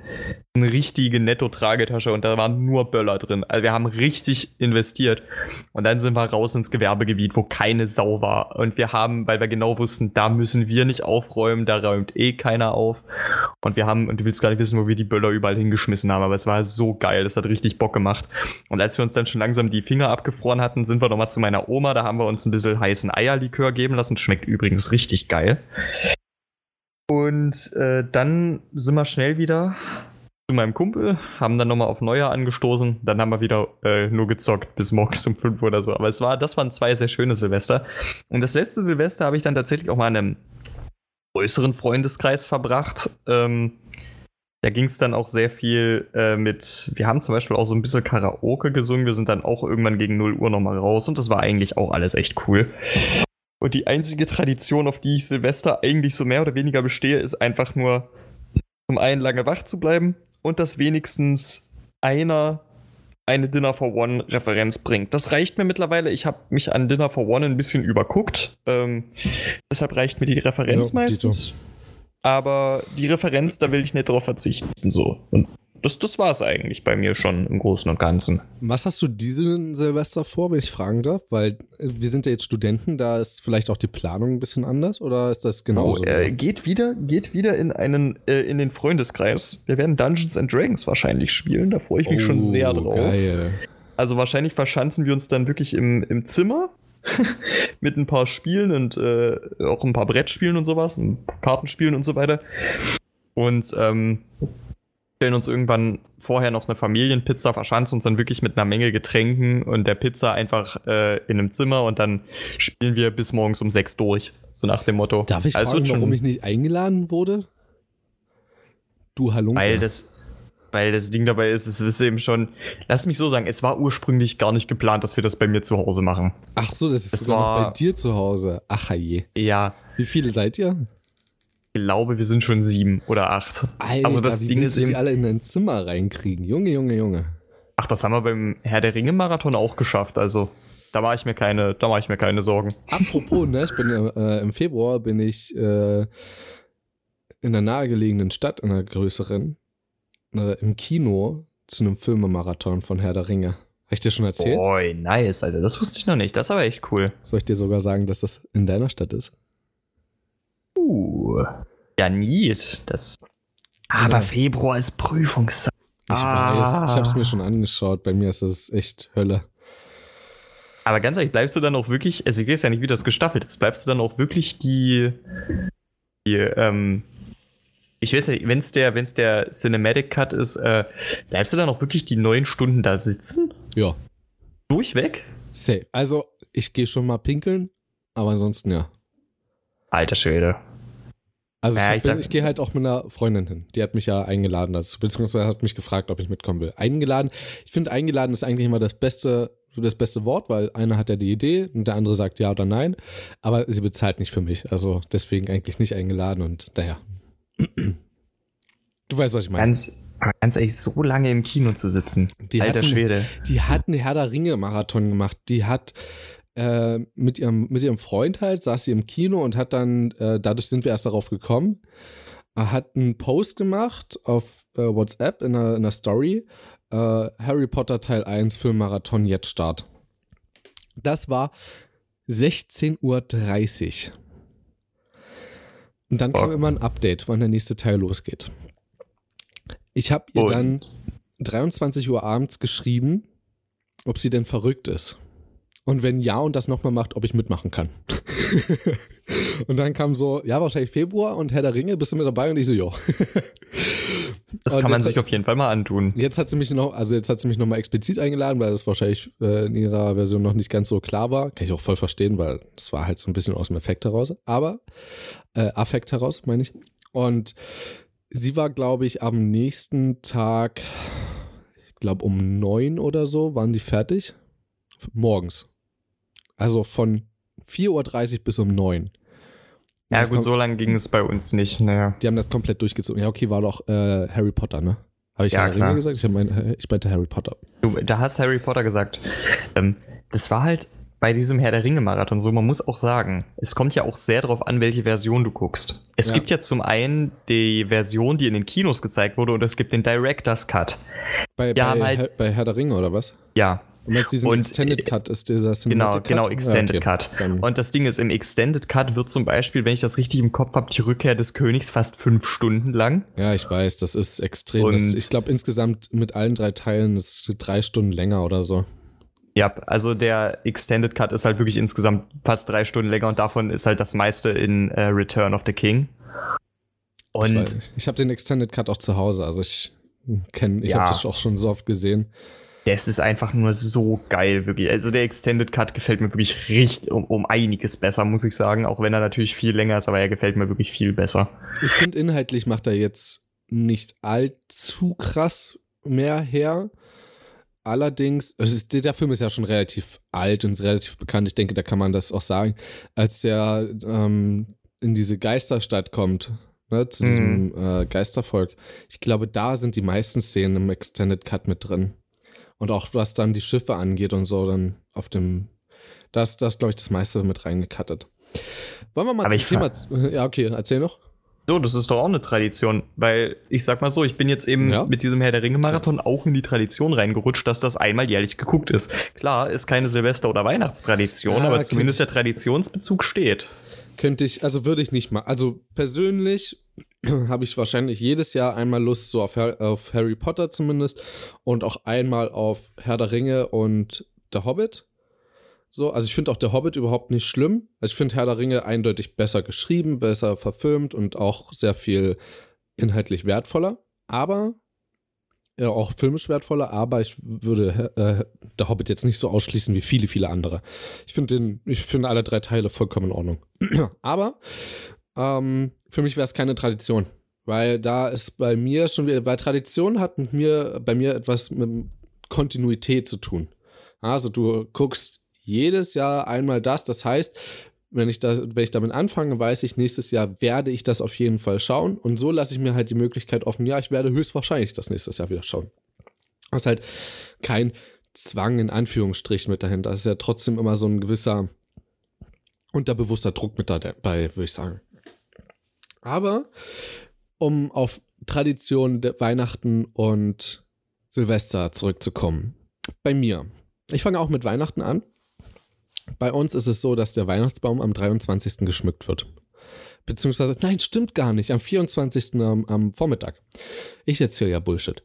eine richtige Netto-Tragetasche und da waren nur Böller drin. Also wir haben richtig investiert. Und dann sind wir raus ins Gewerbegebiet, wo keine Sau war. Und wir haben, weil wir genau wussten, da müssen wir nicht aufräumen, da räumt eh keiner auf. Und wir haben, und du willst gar nicht wissen, wo wir die Böller überall hingeschmissen haben, aber es war so geil, das hat richtig Bock gemacht. Und als wir uns dann schon langsam die Finger abgefroren hatten, sind wir nochmal zu meiner Oma, da haben wir uns ein bisschen heißen Eierlikör geben lassen. Schmeckt übrigens richtig geil. Und äh, dann sind wir schnell wieder zu meinem Kumpel, haben dann nochmal auf Neujahr angestoßen, dann haben wir wieder äh, nur gezockt bis morgens um 5 oder so. Aber es war, das waren zwei sehr schöne Silvester. Und das letzte Silvester habe ich dann tatsächlich auch mal in einem größeren Freundeskreis verbracht. Ähm, da ging es dann auch sehr viel äh, mit, wir haben zum Beispiel auch so ein bisschen Karaoke gesungen, wir sind dann auch irgendwann gegen 0 Uhr nochmal raus und das war eigentlich auch alles echt cool. Und die einzige Tradition, auf die ich Silvester eigentlich so mehr oder weniger bestehe, ist einfach nur zum einen lange wach zu bleiben und dass wenigstens einer eine Dinner for One Referenz bringt. Das reicht mir mittlerweile. Ich habe mich an Dinner for One ein bisschen überguckt. Ähm, deshalb reicht mir die Referenz ja, meistens. Aber die Referenz, da will ich nicht drauf verzichten. So. Und das, das war es eigentlich bei mir schon im Großen und Ganzen. Was hast du diesen Silvester vor, wenn ich fragen darf? Weil äh, wir sind ja jetzt Studenten, da ist vielleicht auch die Planung ein bisschen anders oder ist das genauso? Oh, äh, geht wieder, geht wieder in einen, äh, in den Freundeskreis. Wir werden Dungeons and Dragons wahrscheinlich spielen, da freue ich mich oh, schon sehr drauf. Geil. Also wahrscheinlich verschanzen wir uns dann wirklich im, im Zimmer mit ein paar Spielen und äh, auch ein paar Brettspielen und sowas, und Kartenspielen und so weiter. Und ähm, stellen uns irgendwann vorher noch eine Familienpizza, verschanzen uns dann wirklich mit einer Menge Getränken und der Pizza einfach äh, in einem Zimmer und dann spielen wir bis morgens um sechs durch. So nach dem Motto. Darf ich also fragen, warum ich nicht eingeladen wurde? Du Halunke. Weil das, weil das Ding dabei ist, es ist eben schon, lass mich so sagen, es war ursprünglich gar nicht geplant, dass wir das bei mir zu Hause machen. Ach so, das ist es war, bei dir zu Hause. Ach je. Ja. Wie viele seid ihr? Glaube, wir sind schon sieben oder acht. Alter, also das wie Ding ist die alle in dein Zimmer reinkriegen. Junge, Junge, Junge. Ach, das haben wir beim Herr der Ringe Marathon auch geschafft. Also da mache ich mir keine, da mache ich mir keine Sorgen. Apropos, ne, ich bin äh, im Februar bin ich äh, in einer nahegelegenen Stadt, in einer größeren, äh, im Kino zu einem Filmemarathon von Herr der Ringe. Habe ich dir schon erzählt? Boy, nice, Alter. Das wusste ich noch nicht. Das ist aber echt cool. Soll ich dir sogar sagen, dass das in deiner Stadt ist? Uh. Ja, neat. Das. Aber ja. Februar ist Prüfungszeit. Ich ah. weiß. Ich habe es mir schon angeschaut. Bei mir ist das echt Hölle. Aber ganz ehrlich, bleibst du dann auch wirklich, also ich weiß ja nicht, wie das gestaffelt ist, bleibst du dann auch wirklich die, die ähm, ich weiß nicht, wenn es der, wenn's der Cinematic Cut ist, äh, bleibst du dann auch wirklich die neun Stunden da sitzen? Ja. Durchweg? Safe. Also, ich gehe schon mal pinkeln, aber ansonsten ja. Alter Schwede. Also ja, ich, ich gehe halt auch mit einer Freundin hin. Die hat mich ja eingeladen dazu, beziehungsweise hat mich gefragt, ob ich mitkommen will. Eingeladen. Ich finde, eingeladen ist eigentlich immer das beste, das beste Wort, weil einer hat ja die Idee und der andere sagt ja oder nein. Aber sie bezahlt nicht für mich. Also deswegen eigentlich nicht eingeladen und daher. Du weißt, was ich meine. Ganz, ganz ehrlich, so lange im Kino zu sitzen. Die Alter hatten, Schwede. Die hat einen Herr der Ringe-Marathon gemacht. Die hat äh, mit, ihrem, mit ihrem Freund halt, saß sie im Kino und hat dann, äh, dadurch sind wir erst darauf gekommen, hat einen Post gemacht auf äh, WhatsApp in einer, in einer Story. Äh, Harry Potter Teil 1 Filmmarathon jetzt Start. Das war 16.30 Uhr. Und dann kam immer ein Update, wann der nächste Teil losgeht. Ich habe ihr und? dann 23 Uhr abends geschrieben, ob sie denn verrückt ist. Und wenn ja und das nochmal macht, ob ich mitmachen kann. und dann kam so, ja, wahrscheinlich Februar und Herr der Ringe, bist du mit dabei? Und ich so, ja. das kann man sich auf jeden Fall mal antun. Jetzt hat sie mich noch, also jetzt hat sie mich nochmal explizit eingeladen, weil das wahrscheinlich äh, in ihrer Version noch nicht ganz so klar war. Kann ich auch voll verstehen, weil das war halt so ein bisschen aus dem Effekt heraus. Aber, äh, Affekt heraus, meine ich. Und sie war, glaube ich, am nächsten Tag, ich glaube um neun oder so, waren die fertig. Morgens. Also von 4.30 Uhr bis um 9 Ja, gut, so lange ging es bei uns nicht, ne. Die haben das komplett durchgezogen. Ja, okay, war doch äh, Harry Potter, ne? Habe ich ja, Ringe gesagt? Ich, mein, ich meinte Harry Potter. Du, da hast Harry Potter gesagt. Ähm, das war halt bei diesem Herr der Ringe-Marathon so, man muss auch sagen, es kommt ja auch sehr darauf an, welche Version du guckst. Es ja. gibt ja zum einen die Version, die in den Kinos gezeigt wurde, und es gibt den Director's Cut. Bei, bei, halt, bei Herr der Ringe oder was? Ja, und jetzt diesen und, Extended Cut ist dieser Cinematic Genau, genau, Extended ja, okay. Cut. Und das Ding ist, im Extended Cut wird zum Beispiel, wenn ich das richtig im Kopf habe, die Rückkehr des Königs fast fünf Stunden lang. Ja, ich weiß, das ist extrem. Das, ich glaube, insgesamt mit allen drei Teilen ist es drei Stunden länger oder so. Ja, also der Extended Cut ist halt wirklich insgesamt fast drei Stunden länger und davon ist halt das meiste in uh, Return of the King. Und ich, ich habe den Extended Cut auch zu Hause, also ich kenne, ich ja. habe das auch schon so oft gesehen. Das ist einfach nur so geil, wirklich. Also der Extended Cut gefällt mir wirklich richtig um, um einiges besser, muss ich sagen. Auch wenn er natürlich viel länger ist, aber er gefällt mir wirklich viel besser. Ich finde, inhaltlich macht er jetzt nicht allzu krass mehr her. Allerdings, ist, der Film ist ja schon relativ alt und ist relativ bekannt. Ich denke, da kann man das auch sagen. Als der ähm, in diese Geisterstadt kommt, ne, zu diesem mhm. äh, Geistervolk, ich glaube, da sind die meisten Szenen im Extended Cut mit drin. Und auch was dann die Schiffe angeht und so, dann auf dem, das, das glaube ich, das meiste mit reingekattet. Wollen wir mal Aber zum Thema. Ja, okay, erzähl noch. So, das ist doch auch eine Tradition, weil ich sag mal so, ich bin jetzt eben ja? mit diesem Herr der Ringe-Marathon auch in die Tradition reingerutscht, dass das einmal jährlich geguckt ist. Klar, ist keine Silvester- oder Weihnachtstradition, ja, aber zumindest der Traditionsbezug steht. Könnte ich, also würde ich nicht mal. Also persönlich habe ich wahrscheinlich jedes Jahr einmal Lust, so auf, auf Harry Potter zumindest und auch einmal auf Herr der Ringe und Der Hobbit. So, also ich finde auch Der Hobbit überhaupt nicht schlimm. Also ich finde Herr der Ringe eindeutig besser geschrieben, besser verfilmt und auch sehr viel inhaltlich wertvoller. Aber ja, auch filmisch wertvoller, aber ich würde äh, der Hobbit jetzt nicht so ausschließen wie viele, viele andere. Ich finde finde alle drei Teile vollkommen in Ordnung. aber ähm, für mich wäre es keine Tradition. Weil da ist bei mir schon wieder, weil Tradition hat mit mir, bei mir etwas mit Kontinuität zu tun. Also du guckst jedes Jahr einmal das. Das heißt, wenn ich, das, wenn ich damit anfange, weiß ich, nächstes Jahr werde ich das auf jeden Fall schauen. Und so lasse ich mir halt die Möglichkeit offen, ja, ich werde höchstwahrscheinlich das nächstes Jahr wieder schauen. Das ist halt kein Zwang in Anführungsstrichen mit dahinter. Das ist ja trotzdem immer so ein gewisser unterbewusster Druck mit dabei, würde ich sagen. Aber um auf Tradition der Weihnachten und Silvester zurückzukommen. Bei mir. Ich fange auch mit Weihnachten an. Bei uns ist es so, dass der Weihnachtsbaum am 23. geschmückt wird. Beziehungsweise, nein, stimmt gar nicht, am 24. am, am Vormittag. Ich erzähle ja Bullshit.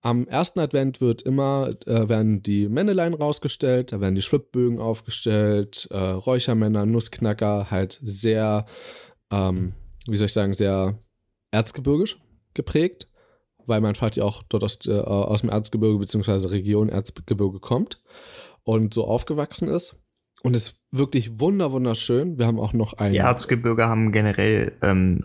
Am ersten Advent wird immer, äh, werden die Männelein rausgestellt, da werden die Schwibbögen aufgestellt, äh, Räuchermänner, Nussknacker, halt sehr, ähm, wie soll ich sagen, sehr erzgebirgisch geprägt, weil mein Vater auch dort aus, äh, aus dem Erzgebirge bzw. Region Erzgebirge kommt und so aufgewachsen ist. Und ist wirklich wunder wunderschön. Wir haben auch noch ein. Die Erzgebirge haben generell, ähm,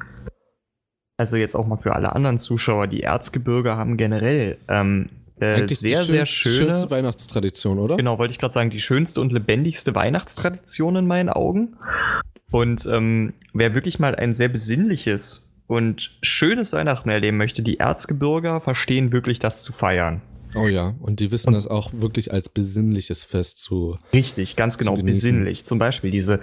also jetzt auch mal für alle anderen Zuschauer, die Erzgebirge haben generell ähm, äh, sehr, sehr schöne. schönste Weihnachtstradition, oder? Genau, wollte ich gerade sagen, die schönste und lebendigste Weihnachtstradition in meinen Augen. Und ähm, wer wirklich mal ein sehr besinnliches und schönes Weihnachten erleben möchte, die Erzgebirger verstehen wirklich das zu feiern. Oh ja, und die wissen und das auch wirklich als besinnliches Fest zu. Richtig, ganz genau, besinnlich. Zum Beispiel diese,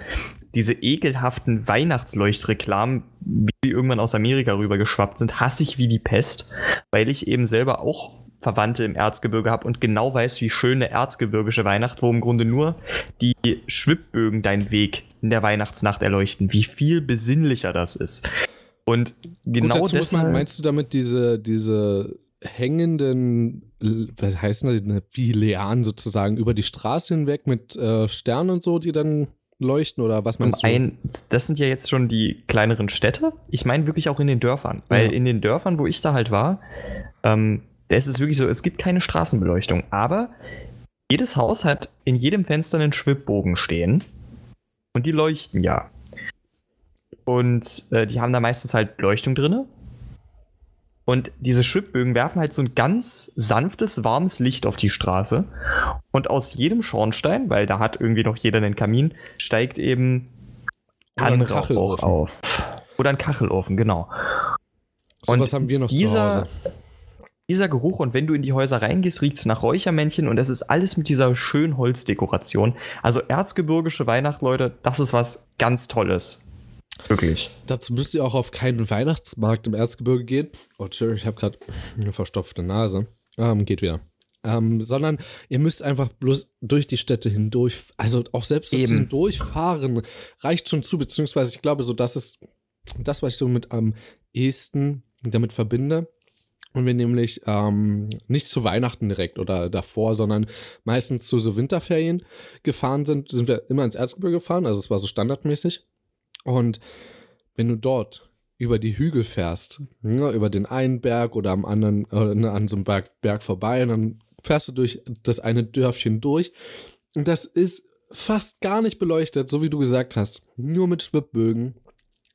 diese ekelhaften Weihnachtsleuchtreklamen, wie die irgendwann aus Amerika rübergeschwappt sind, hasse ich wie die Pest, weil ich eben selber auch Verwandte im Erzgebirge habe und genau weiß, wie schön eine erzgebirgische Weihnacht, wo im Grunde nur die Schwibbögen deinen Weg in der Weihnachtsnacht erleuchten, wie viel besinnlicher das ist. Und genau Gut, deshalb. Meinst du damit diese, diese hängenden, was heißt das, wie Leanen sozusagen, über die Straße hinweg mit äh, Sternen und so, die dann leuchten oder was meinst Zum du? Ein, das sind ja jetzt schon die kleineren Städte. Ich meine wirklich auch in den Dörfern, weil ja. in den Dörfern, wo ich da halt war, ähm, da ist es wirklich so, es gibt keine Straßenbeleuchtung, aber jedes Haus hat in jedem Fenster einen Schwibbogen stehen und die leuchten ja. Und äh, die haben da meistens halt Leuchtung drin und diese Schwibbögen werfen halt so ein ganz sanftes, warmes Licht auf die Straße. Und aus jedem Schornstein, weil da hat irgendwie noch jeder einen Kamin, steigt eben Tannenrauch auf. Oder ein Kachelofen, genau. So und was haben wir noch dieser, zu Hause. Dieser Geruch, und wenn du in die Häuser reingehst, riecht es nach Räuchermännchen und es ist alles mit dieser schönen Holzdekoration. Also erzgebirgische Weihnacht, Leute, das ist was ganz Tolles. Wirklich. Dazu müsst ihr auch auf keinen Weihnachtsmarkt im Erzgebirge gehen. Oh, tschö, ich habe gerade eine verstopfte Nase. Ähm, geht wieder. Ähm, sondern ihr müsst einfach bloß durch die Städte hindurch, also auch selbst das Eben. Hindurchfahren reicht schon zu, beziehungsweise ich glaube, so das ist das, was ich so mit am ehesten damit verbinde. Und wir nämlich ähm, nicht zu Weihnachten direkt oder davor, sondern meistens zu so Winterferien gefahren sind, sind wir immer ins Erzgebirge gefahren, also es war so standardmäßig. Und wenn du dort über die Hügel fährst, ne, über den einen Berg oder am anderen, äh, ne, an so einem Berg, Berg vorbei, und dann fährst du durch das eine Dörfchen durch. Und das ist fast gar nicht beleuchtet, so wie du gesagt hast. Nur mit Schwibbögen,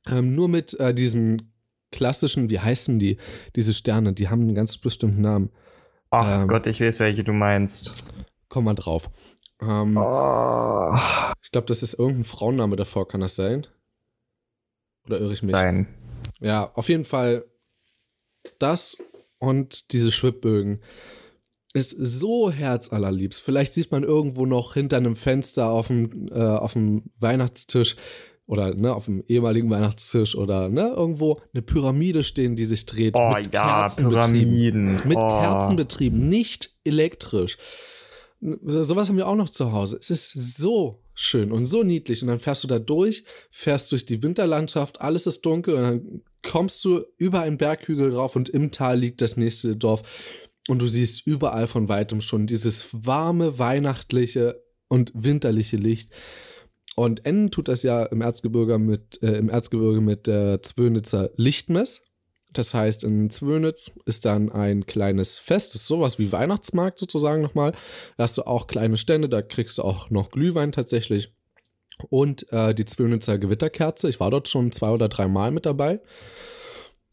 ähm, nur mit äh, diesen klassischen, wie heißen die, diese Sterne, die haben einen ganz bestimmten Namen. Ach ähm, Gott, ich weiß, welche du meinst. Komm mal drauf. Ähm, oh. Ich glaube, das ist irgendein Frauenname davor, kann das sein? Oder irre ich mich? Nein. Ja, auf jeden Fall das und diese Schwibbögen ist so herzallerliebst. Vielleicht sieht man irgendwo noch hinter einem Fenster auf dem, äh, auf dem Weihnachtstisch oder ne, auf dem ehemaligen Weihnachtstisch oder ne, irgendwo eine Pyramide stehen, die sich dreht. Oh mit ja, Pyramiden. Mit oh. Kerzen betrieben, nicht elektrisch. Sowas haben wir auch noch zu Hause. Es ist so schön und so niedlich. Und dann fährst du da durch, fährst durch die Winterlandschaft, alles ist dunkel und dann kommst du über einen Berghügel drauf und im Tal liegt das nächste Dorf. Und du siehst überall von weitem schon dieses warme, weihnachtliche und winterliche Licht. Und enden tut das ja im Erzgebirge mit, äh, im Erzgebirge mit der Zwönitzer Lichtmess. Das heißt, in Zwönitz ist dann ein kleines Fest, das ist sowas wie Weihnachtsmarkt sozusagen nochmal. Da hast du auch kleine Stände, da kriegst du auch noch Glühwein tatsächlich. Und äh, die Zwönitzer Gewitterkerze. Ich war dort schon zwei oder drei Mal mit dabei.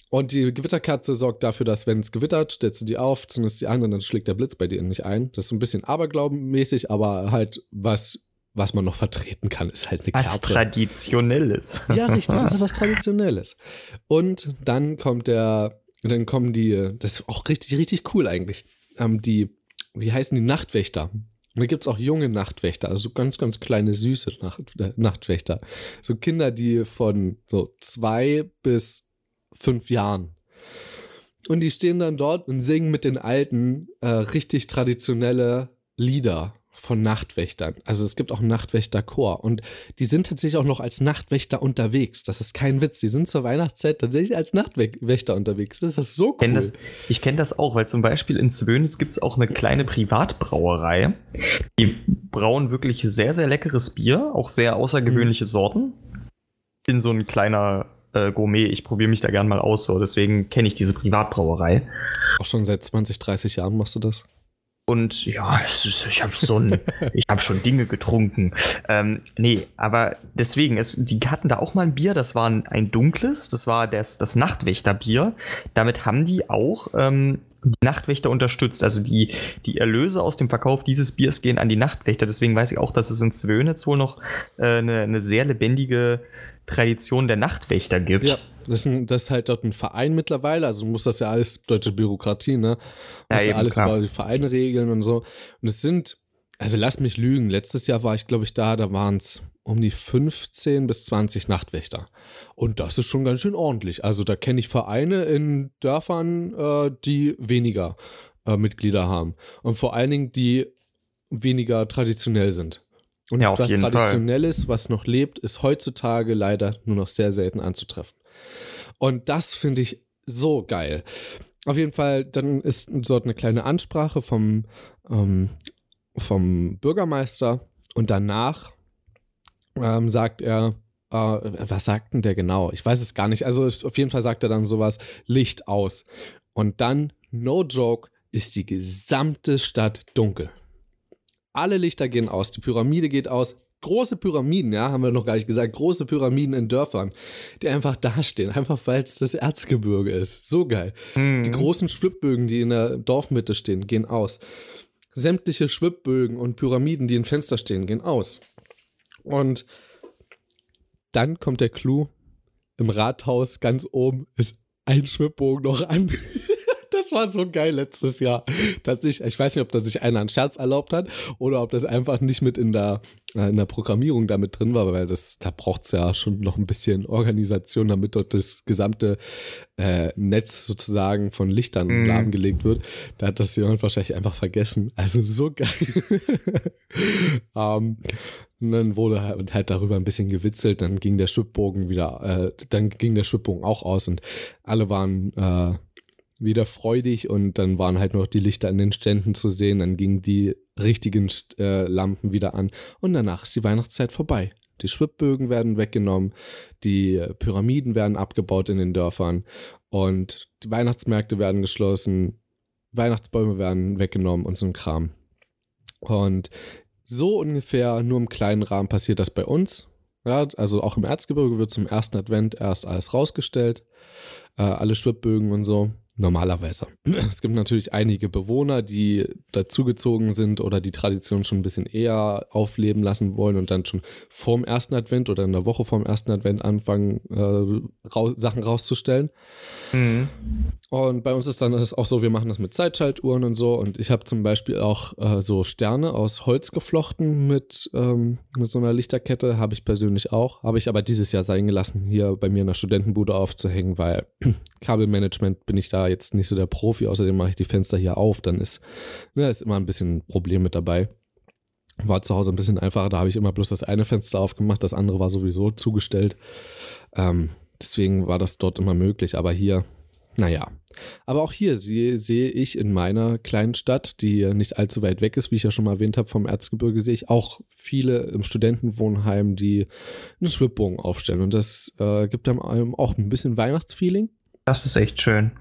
Und die Gewitterkerze sorgt dafür, dass, wenn es gewittert, stellst du die auf, zündest sie an und dann schlägt der Blitz bei dir nicht ein. Das ist so ein bisschen aberglaubenmäßig, aber halt was was man noch vertreten kann, ist halt eine was Kerze. Was Traditionelles. Ja, richtig, das ist was Traditionelles. Und dann kommt der, dann kommen die, das ist auch richtig, richtig cool eigentlich, ähm, die, wie heißen die, Nachtwächter. Und da gibt es auch junge Nachtwächter, also ganz, ganz kleine, süße Nacht, äh, Nachtwächter. So Kinder, die von so zwei bis fünf Jahren Und die stehen dann dort und singen mit den Alten äh, richtig traditionelle Lieder von Nachtwächtern. Also es gibt auch einen Nachtwächterchor und die sind tatsächlich auch noch als Nachtwächter unterwegs. Das ist kein Witz. Die sind zur Weihnachtszeit tatsächlich als Nachtwächter unterwegs. Das ist so cool. Das, ich kenne das auch, weil zum Beispiel in Zwönitz gibt es auch eine kleine Privatbrauerei. Die brauen wirklich sehr, sehr leckeres Bier, auch sehr außergewöhnliche mhm. Sorten. In so ein kleiner äh, Gourmet. Ich probiere mich da gern mal aus, so deswegen kenne ich diese Privatbrauerei. Auch schon seit 20, 30 Jahren machst du das? Und ja, ist, ich habe so ich habe schon Dinge getrunken. Ähm, nee, aber deswegen, es, die hatten da auch mal ein Bier, das war ein, ein dunkles, das war das, das Nachtwächterbier. Damit haben die auch ähm, die Nachtwächter unterstützt. Also die, die Erlöse aus dem Verkauf dieses Biers gehen an die Nachtwächter. Deswegen weiß ich auch, dass es in Zwönitz wohl noch äh, eine, eine sehr lebendige Tradition der Nachtwächter gibt. Ja, das ist, ein, das ist halt dort ein Verein mittlerweile, also muss das ja alles, deutsche Bürokratie, ne? Muss ja, ja alles klar. über die Vereine regeln und so. Und es sind, also lass mich lügen, letztes Jahr war ich, glaube ich, da, da waren es um die 15 bis 20 Nachtwächter. Und das ist schon ganz schön ordentlich. Also da kenne ich Vereine in Dörfern, äh, die weniger äh, Mitglieder haben. Und vor allen Dingen, die weniger traditionell sind. Und ja, was Traditionelles, was noch lebt, ist heutzutage leider nur noch sehr selten anzutreffen. Und das finde ich so geil. Auf jeden Fall, dann ist dort eine kleine Ansprache vom, ähm, vom Bürgermeister und danach ähm, sagt er, äh, was sagt denn der genau? Ich weiß es gar nicht. Also auf jeden Fall sagt er dann sowas, Licht aus. Und dann, no joke, ist die gesamte Stadt dunkel. Alle Lichter gehen aus, die Pyramide geht aus. Große Pyramiden, ja, haben wir noch gar nicht gesagt, große Pyramiden in Dörfern, die einfach dastehen, einfach weil es das Erzgebirge ist. So geil. Mhm. Die großen Schwibbögen, die in der Dorfmitte stehen, gehen aus. Sämtliche Schwibbögen und Pyramiden, die in Fenster stehen, gehen aus. Und dann kommt der Clou. Im Rathaus ganz oben ist ein Schwibbogen noch an. Das war so geil letztes Jahr. Dass ich, ich weiß nicht, ob das sich einer einen Scherz erlaubt hat oder ob das einfach nicht mit in der, äh, in der Programmierung damit drin war, weil das, da braucht es ja schon noch ein bisschen Organisation, damit dort das gesamte äh, Netz sozusagen von Lichtern mm. lahmgelegt wird. Da hat das jemand wahrscheinlich einfach vergessen. Also so geil. ähm, und dann wurde halt, halt darüber ein bisschen gewitzelt, dann ging der Schwibbogen wieder, äh, dann ging der Schwibbogen auch aus und alle waren äh, wieder freudig und dann waren halt noch die Lichter an den Ständen zu sehen, dann gingen die richtigen äh, Lampen wieder an und danach ist die Weihnachtszeit vorbei. Die Schwibbögen werden weggenommen, die Pyramiden werden abgebaut in den Dörfern und die Weihnachtsmärkte werden geschlossen, Weihnachtsbäume werden weggenommen und so ein Kram. Und so ungefähr nur im kleinen Rahmen passiert das bei uns. Ja, also auch im Erzgebirge wird zum ersten Advent erst alles rausgestellt, äh, alle Schwibbögen und so. Normalerweise. Es gibt natürlich einige Bewohner, die dazugezogen sind oder die Tradition schon ein bisschen eher aufleben lassen wollen und dann schon vorm ersten Advent oder in der Woche vorm ersten Advent anfangen, äh, raus, Sachen rauszustellen. Mhm. Und bei uns ist dann das auch so, wir machen das mit Zeitschaltuhren und so. Und ich habe zum Beispiel auch äh, so Sterne aus Holz geflochten mit, ähm, mit so einer Lichterkette. Habe ich persönlich auch. Habe ich aber dieses Jahr sein gelassen, hier bei mir in der Studentenbude aufzuhängen, weil Kabelmanagement bin ich da jetzt nicht so der Profi. Außerdem mache ich die Fenster hier auf. Dann ist, ne, ist immer ein bisschen ein Problem mit dabei. War zu Hause ein bisschen einfacher. Da habe ich immer bloß das eine Fenster aufgemacht. Das andere war sowieso zugestellt. Ähm, deswegen war das dort immer möglich. Aber hier naja, aber auch hier sehe, sehe ich in meiner kleinen Stadt, die nicht allzu weit weg ist, wie ich ja schon mal erwähnt habe, vom Erzgebirge, sehe ich auch viele im Studentenwohnheim, die einen Schwibbogen aufstellen. Und das äh, gibt dann auch ein bisschen Weihnachtsfeeling. Das ist echt schön.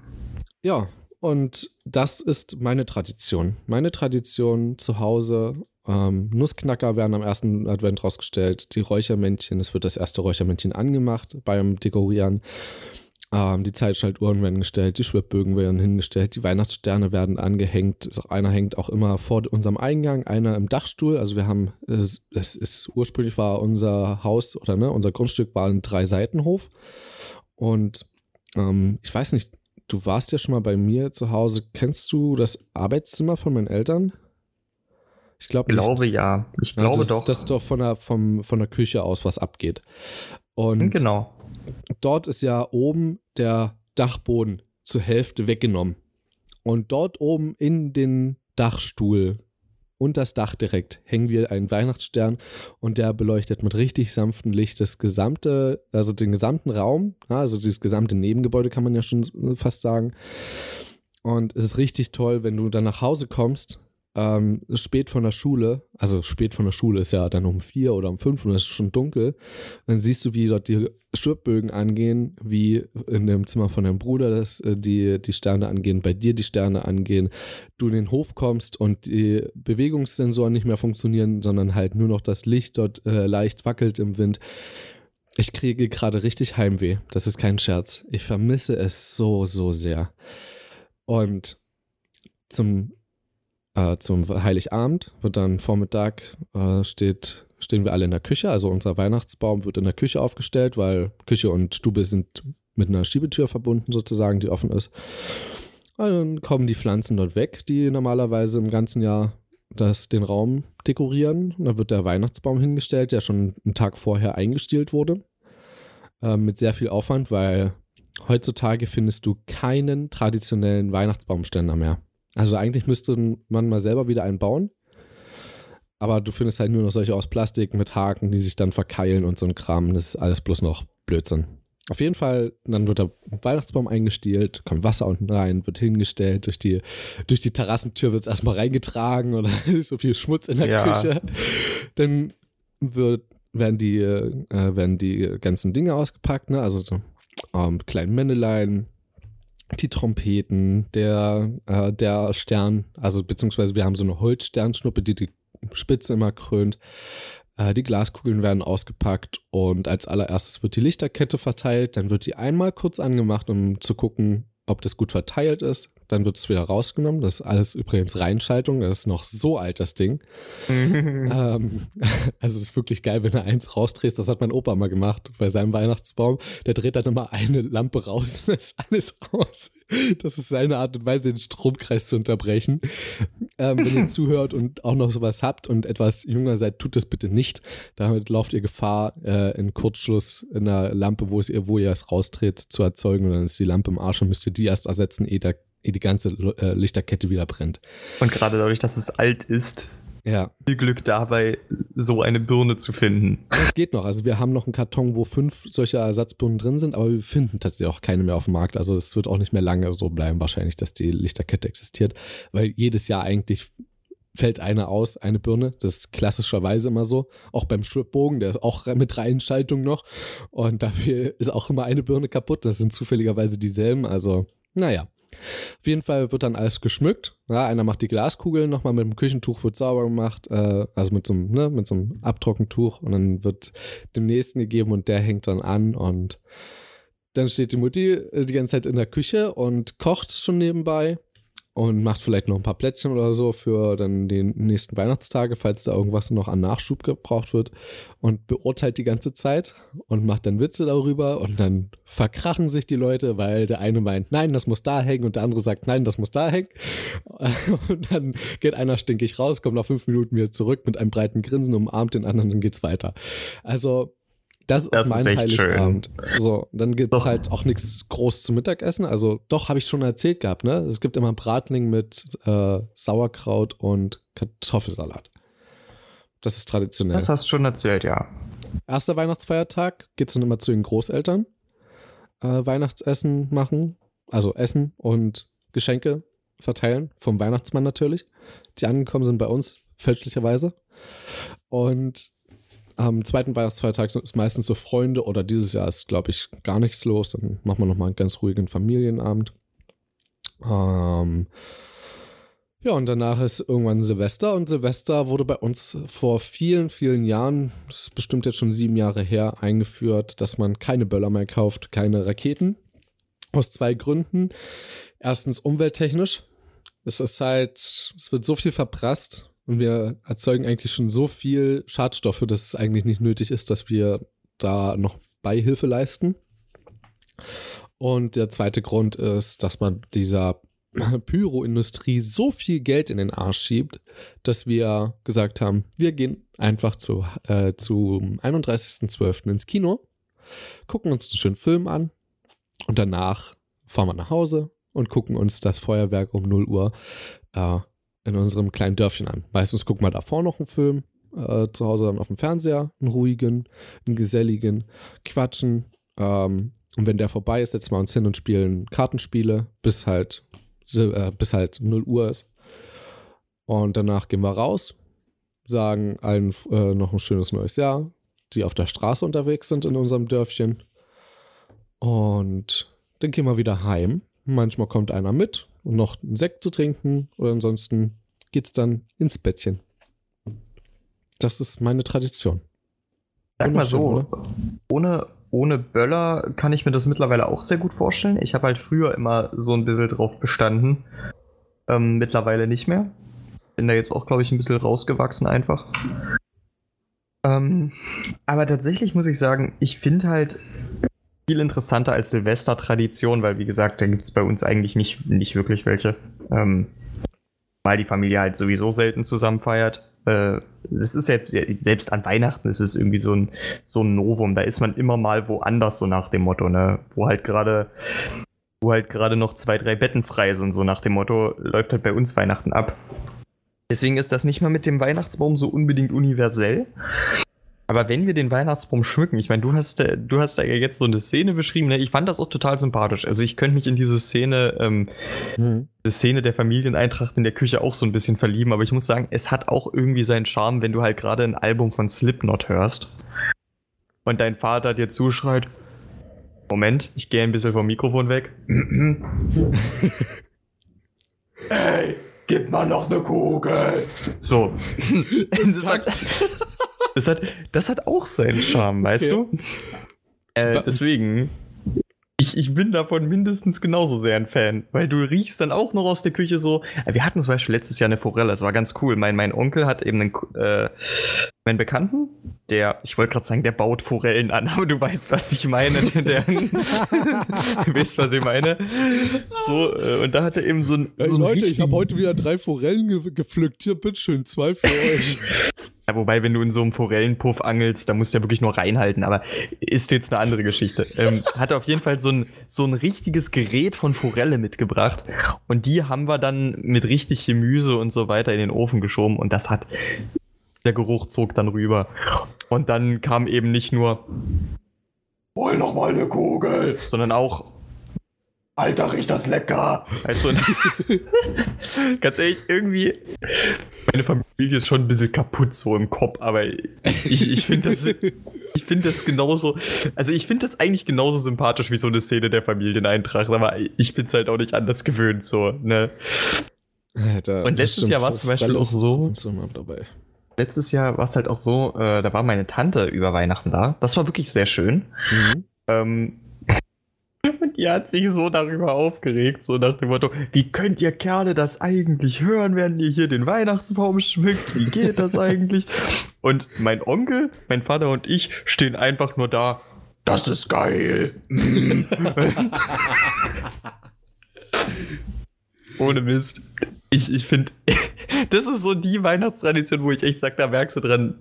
Ja, und das ist meine Tradition. Meine Tradition zu Hause. Ähm, Nussknacker werden am ersten Advent rausgestellt. Die Räuchermännchen, es wird das erste Räuchermännchen angemacht beim Dekorieren. Ähm, die Zeitschaltuhren werden gestellt, die Schwibbögen werden hingestellt, die Weihnachtssterne werden angehängt. Einer hängt auch immer vor unserem Eingang, einer im Dachstuhl. Also wir haben, es, es ist ursprünglich war unser Haus oder ne, unser Grundstück war ein Drei-Seitenhof. Und ähm, ich weiß nicht, du warst ja schon mal bei mir zu Hause. Kennst du das Arbeitszimmer von meinen Eltern? Ich glaub glaube ja. Ich glaube ja, das, doch. Das ist doch von der, vom, von der Küche aus, was abgeht. Und genau. Dort ist ja oben der Dachboden zur Hälfte weggenommen. Und dort oben in den Dachstuhl und das Dach direkt hängen wir einen Weihnachtsstern und der beleuchtet mit richtig sanftem Licht das gesamte, also den gesamten Raum, also dieses gesamte Nebengebäude kann man ja schon fast sagen. Und es ist richtig toll, wenn du dann nach Hause kommst ähm, spät von der Schule, also spät von der Schule ist ja dann um vier oder um fünf und es ist schon dunkel, dann siehst du, wie dort die Schwibbögen angehen, wie in dem Zimmer von deinem Bruder das, äh, die, die Sterne angehen, bei dir die Sterne angehen, du in den Hof kommst und die Bewegungssensoren nicht mehr funktionieren, sondern halt nur noch das Licht dort äh, leicht wackelt im Wind. Ich kriege gerade richtig Heimweh. Das ist kein Scherz. Ich vermisse es so, so sehr. Und zum äh, zum Heiligabend, wird dann Vormittag äh, steht, stehen wir alle in der Küche. Also unser Weihnachtsbaum wird in der Küche aufgestellt, weil Küche und Stube sind mit einer Schiebetür verbunden sozusagen, die offen ist. Und dann kommen die Pflanzen dort weg, die normalerweise im ganzen Jahr das, den Raum dekorieren. Und dann wird der Weihnachtsbaum hingestellt, der schon einen Tag vorher eingestielt wurde. Äh, mit sehr viel Aufwand, weil heutzutage findest du keinen traditionellen Weihnachtsbaumständer mehr. Also eigentlich müsste man mal selber wieder einen bauen. Aber du findest halt nur noch solche aus Plastik mit Haken, die sich dann verkeilen und so ein Kram. Das ist alles bloß noch Blödsinn. Auf jeden Fall, dann wird der Weihnachtsbaum eingestielt, kommt Wasser unten rein, wird hingestellt, durch die, durch die Terrassentür wird es erstmal reingetragen und ist so viel Schmutz in der ja. Küche. Dann wird, werden, die, äh, werden die ganzen Dinge ausgepackt, ne? also so, ähm, kleinen Männelein, die Trompeten, der, äh, der Stern, also beziehungsweise wir haben so eine Holzsternschnuppe, die die Spitze immer krönt. Äh, die Glaskugeln werden ausgepackt und als allererstes wird die Lichterkette verteilt. Dann wird die einmal kurz angemacht, um zu gucken, ob das gut verteilt ist dann wird es wieder rausgenommen. Das ist alles übrigens Reinschaltung. Das ist noch so alt, das Ding. ähm, also es ist wirklich geil, wenn du eins rausdrehst. Das hat mein Opa mal gemacht bei seinem Weihnachtsbaum. Der dreht dann immer eine Lampe raus und ist alles aus. Das ist seine Art und Weise, den Stromkreis zu unterbrechen. Ähm, wenn ihr zuhört und auch noch sowas habt und etwas jünger seid, tut das bitte nicht. Damit lauft ihr Gefahr, äh, einen Kurzschluss in der Lampe, wo, es ihr, wo ihr es rausdreht, zu erzeugen. Und dann ist die Lampe im Arsch und müsst ihr die erst ersetzen, ehe der die ganze äh, Lichterkette wieder brennt. Und gerade dadurch, dass es alt ist, ja. viel Glück dabei, so eine Birne zu finden. Das geht noch. Also wir haben noch einen Karton, wo fünf solcher Ersatzbirnen drin sind, aber wir finden tatsächlich auch keine mehr auf dem Markt. Also es wird auch nicht mehr lange so bleiben, wahrscheinlich, dass die Lichterkette existiert, weil jedes Jahr eigentlich fällt eine aus, eine Birne. Das ist klassischerweise immer so. Auch beim Schwibbogen, der ist auch mit Reihenschaltung noch. Und dafür ist auch immer eine Birne kaputt. Das sind zufälligerweise dieselben. Also, naja. Auf jeden Fall wird dann alles geschmückt. Ja, einer macht die Glaskugeln nochmal mit dem Küchentuch, wird sauber gemacht, äh, also mit so, einem, ne, mit so einem Abtrockentuch und dann wird dem nächsten gegeben und der hängt dann an und dann steht die Mutti äh, die ganze Zeit in der Küche und kocht schon nebenbei und macht vielleicht noch ein paar Plätzchen oder so für dann die nächsten Weihnachtstage, falls da irgendwas noch an Nachschub gebraucht wird und beurteilt die ganze Zeit und macht dann Witze darüber und dann verkrachen sich die Leute, weil der eine meint, nein, das muss da hängen und der andere sagt, nein, das muss da hängen und dann geht einer stinkig raus, kommt nach fünf Minuten wieder zurück mit einem breiten Grinsen, umarmt den anderen dann geht's weiter. Also das, das ist mein ist Heiligabend. Schön. So, dann gibt es halt auch nichts groß zum Mittagessen. Also, doch, habe ich schon erzählt gehabt, ne? Es gibt immer Bratling mit äh, Sauerkraut und Kartoffelsalat. Das ist traditionell. Das hast du schon erzählt, ja. Erster Weihnachtsfeiertag geht es dann immer zu den Großeltern. Äh, Weihnachtsessen machen, also Essen und Geschenke verteilen, vom Weihnachtsmann natürlich. Die angekommen sind bei uns, fälschlicherweise. Und am zweiten Weihnachtsfeiertag ist meistens so Freunde oder dieses Jahr ist, glaube ich, gar nichts los. Dann machen wir nochmal einen ganz ruhigen Familienabend. Ähm, ja, und danach ist irgendwann Silvester und Silvester wurde bei uns vor vielen, vielen Jahren, das ist bestimmt jetzt schon sieben Jahre her, eingeführt, dass man keine Böller mehr kauft, keine Raketen. Aus zwei Gründen. Erstens umwelttechnisch. Es ist halt, es wird so viel verprasst und wir erzeugen eigentlich schon so viel Schadstoffe, dass es eigentlich nicht nötig ist, dass wir da noch Beihilfe leisten. Und der zweite Grund ist, dass man dieser Pyroindustrie so viel Geld in den Arsch schiebt, dass wir gesagt haben, wir gehen einfach zu, äh, zum 31.12. ins Kino, gucken uns einen schönen Film an und danach fahren wir nach Hause, und gucken uns das Feuerwerk um 0 Uhr äh, in unserem kleinen Dörfchen an. Meistens gucken wir davor noch einen Film, äh, zu Hause dann auf dem Fernseher, einen ruhigen, einen geselligen, quatschen. Ähm, und wenn der vorbei ist, setzen wir uns hin und spielen Kartenspiele, bis halt, äh, bis halt 0 Uhr ist. Und danach gehen wir raus, sagen allen äh, noch ein schönes neues Jahr, die auf der Straße unterwegs sind in unserem Dörfchen. Und dann gehen wir wieder heim. Manchmal kommt einer mit, um noch einen Sekt zu trinken oder ansonsten geht's dann ins Bettchen. Das ist meine Tradition. Sag mal so, ohne, ohne Böller kann ich mir das mittlerweile auch sehr gut vorstellen. Ich habe halt früher immer so ein bisschen drauf bestanden. Ähm, mittlerweile nicht mehr. Bin da jetzt auch, glaube ich, ein bisschen rausgewachsen einfach. Ähm, aber tatsächlich muss ich sagen, ich finde halt viel interessanter als Silvester-Tradition, weil wie gesagt, da gibt es bei uns eigentlich nicht, nicht wirklich welche. Ähm, weil die Familie halt sowieso selten zusammen feiert. Äh, es ist selbst, selbst an Weihnachten ist es irgendwie so ein, so ein Novum. Da ist man immer mal woanders, so nach dem Motto, ne? Wo halt gerade wo halt gerade noch zwei, drei Betten frei sind, so nach dem Motto, läuft halt bei uns Weihnachten ab. Deswegen ist das nicht mal mit dem Weihnachtsbaum so unbedingt universell. Aber wenn wir den Weihnachtsbaum schmücken, ich meine, du hast, äh, du hast da ja jetzt so eine Szene beschrieben, ne? ich fand das auch total sympathisch. Also ich könnte mich in diese Szene, ähm, mhm. diese Szene der Familieneintracht in der Küche auch so ein bisschen verlieben, aber ich muss sagen, es hat auch irgendwie seinen Charme, wenn du halt gerade ein Album von Slipknot hörst und dein Vater dir zuschreit, Moment, ich gehe ein bisschen vom Mikrofon weg. Ey, gib mal noch eine Kugel. So. das, hat, das, hat, das hat auch seinen Charme, weißt okay. du? Äh, deswegen, ich, ich bin davon mindestens genauso sehr ein Fan, weil du riechst dann auch noch aus der Küche so. Äh, wir hatten zum Beispiel letztes Jahr eine Forelle, das war ganz cool. Mein, mein Onkel hat eben einen, äh, meinen Bekannten, der, ich wollte gerade sagen, der baut Forellen an, aber du weißt, was ich meine. Der, du weißt, was ich meine. So, äh, und da hat er eben so ein. So Leute, ich habe heute wieder drei Forellen ge gepflückt. Hier, bitteschön, zwei für euch. Ja, wobei, wenn du in so einem Forellenpuff angelst, da musst du ja wirklich nur reinhalten, aber ist jetzt eine andere Geschichte. Ähm, hat auf jeden Fall so ein, so ein richtiges Gerät von Forelle mitgebracht und die haben wir dann mit richtig Gemüse und so weiter in den Ofen geschoben und das hat, der Geruch zog dann rüber. Und dann kam eben nicht nur, hol noch mal eine Kugel, sondern auch, Alter, riecht das lecker. Also, ganz ehrlich, irgendwie, meine Familie ist schon ein bisschen kaputt so im Kopf, aber ich, ich finde das, ich finde das genauso, also ich finde das eigentlich genauso sympathisch wie so eine Szene der Familieneintracht, aber ich bin es halt auch nicht anders gewöhnt, so, ne. Ja, Und letztes Jahr war es zum Beispiel auch so, letztes Jahr war es halt auch so, äh, da war meine Tante über Weihnachten da. Das war wirklich sehr schön. Mhm. Ähm, und die hat sich so darüber aufgeregt, so nach dem Motto, wie könnt ihr Kerle das eigentlich hören, während ihr hier den Weihnachtsbaum schmückt? Wie geht das eigentlich? Und mein Onkel, mein Vater und ich stehen einfach nur da. Das ist geil. Ohne Mist. Ich, ich finde, das ist so die Weihnachtstradition, wo ich echt sage, da merkst du dran,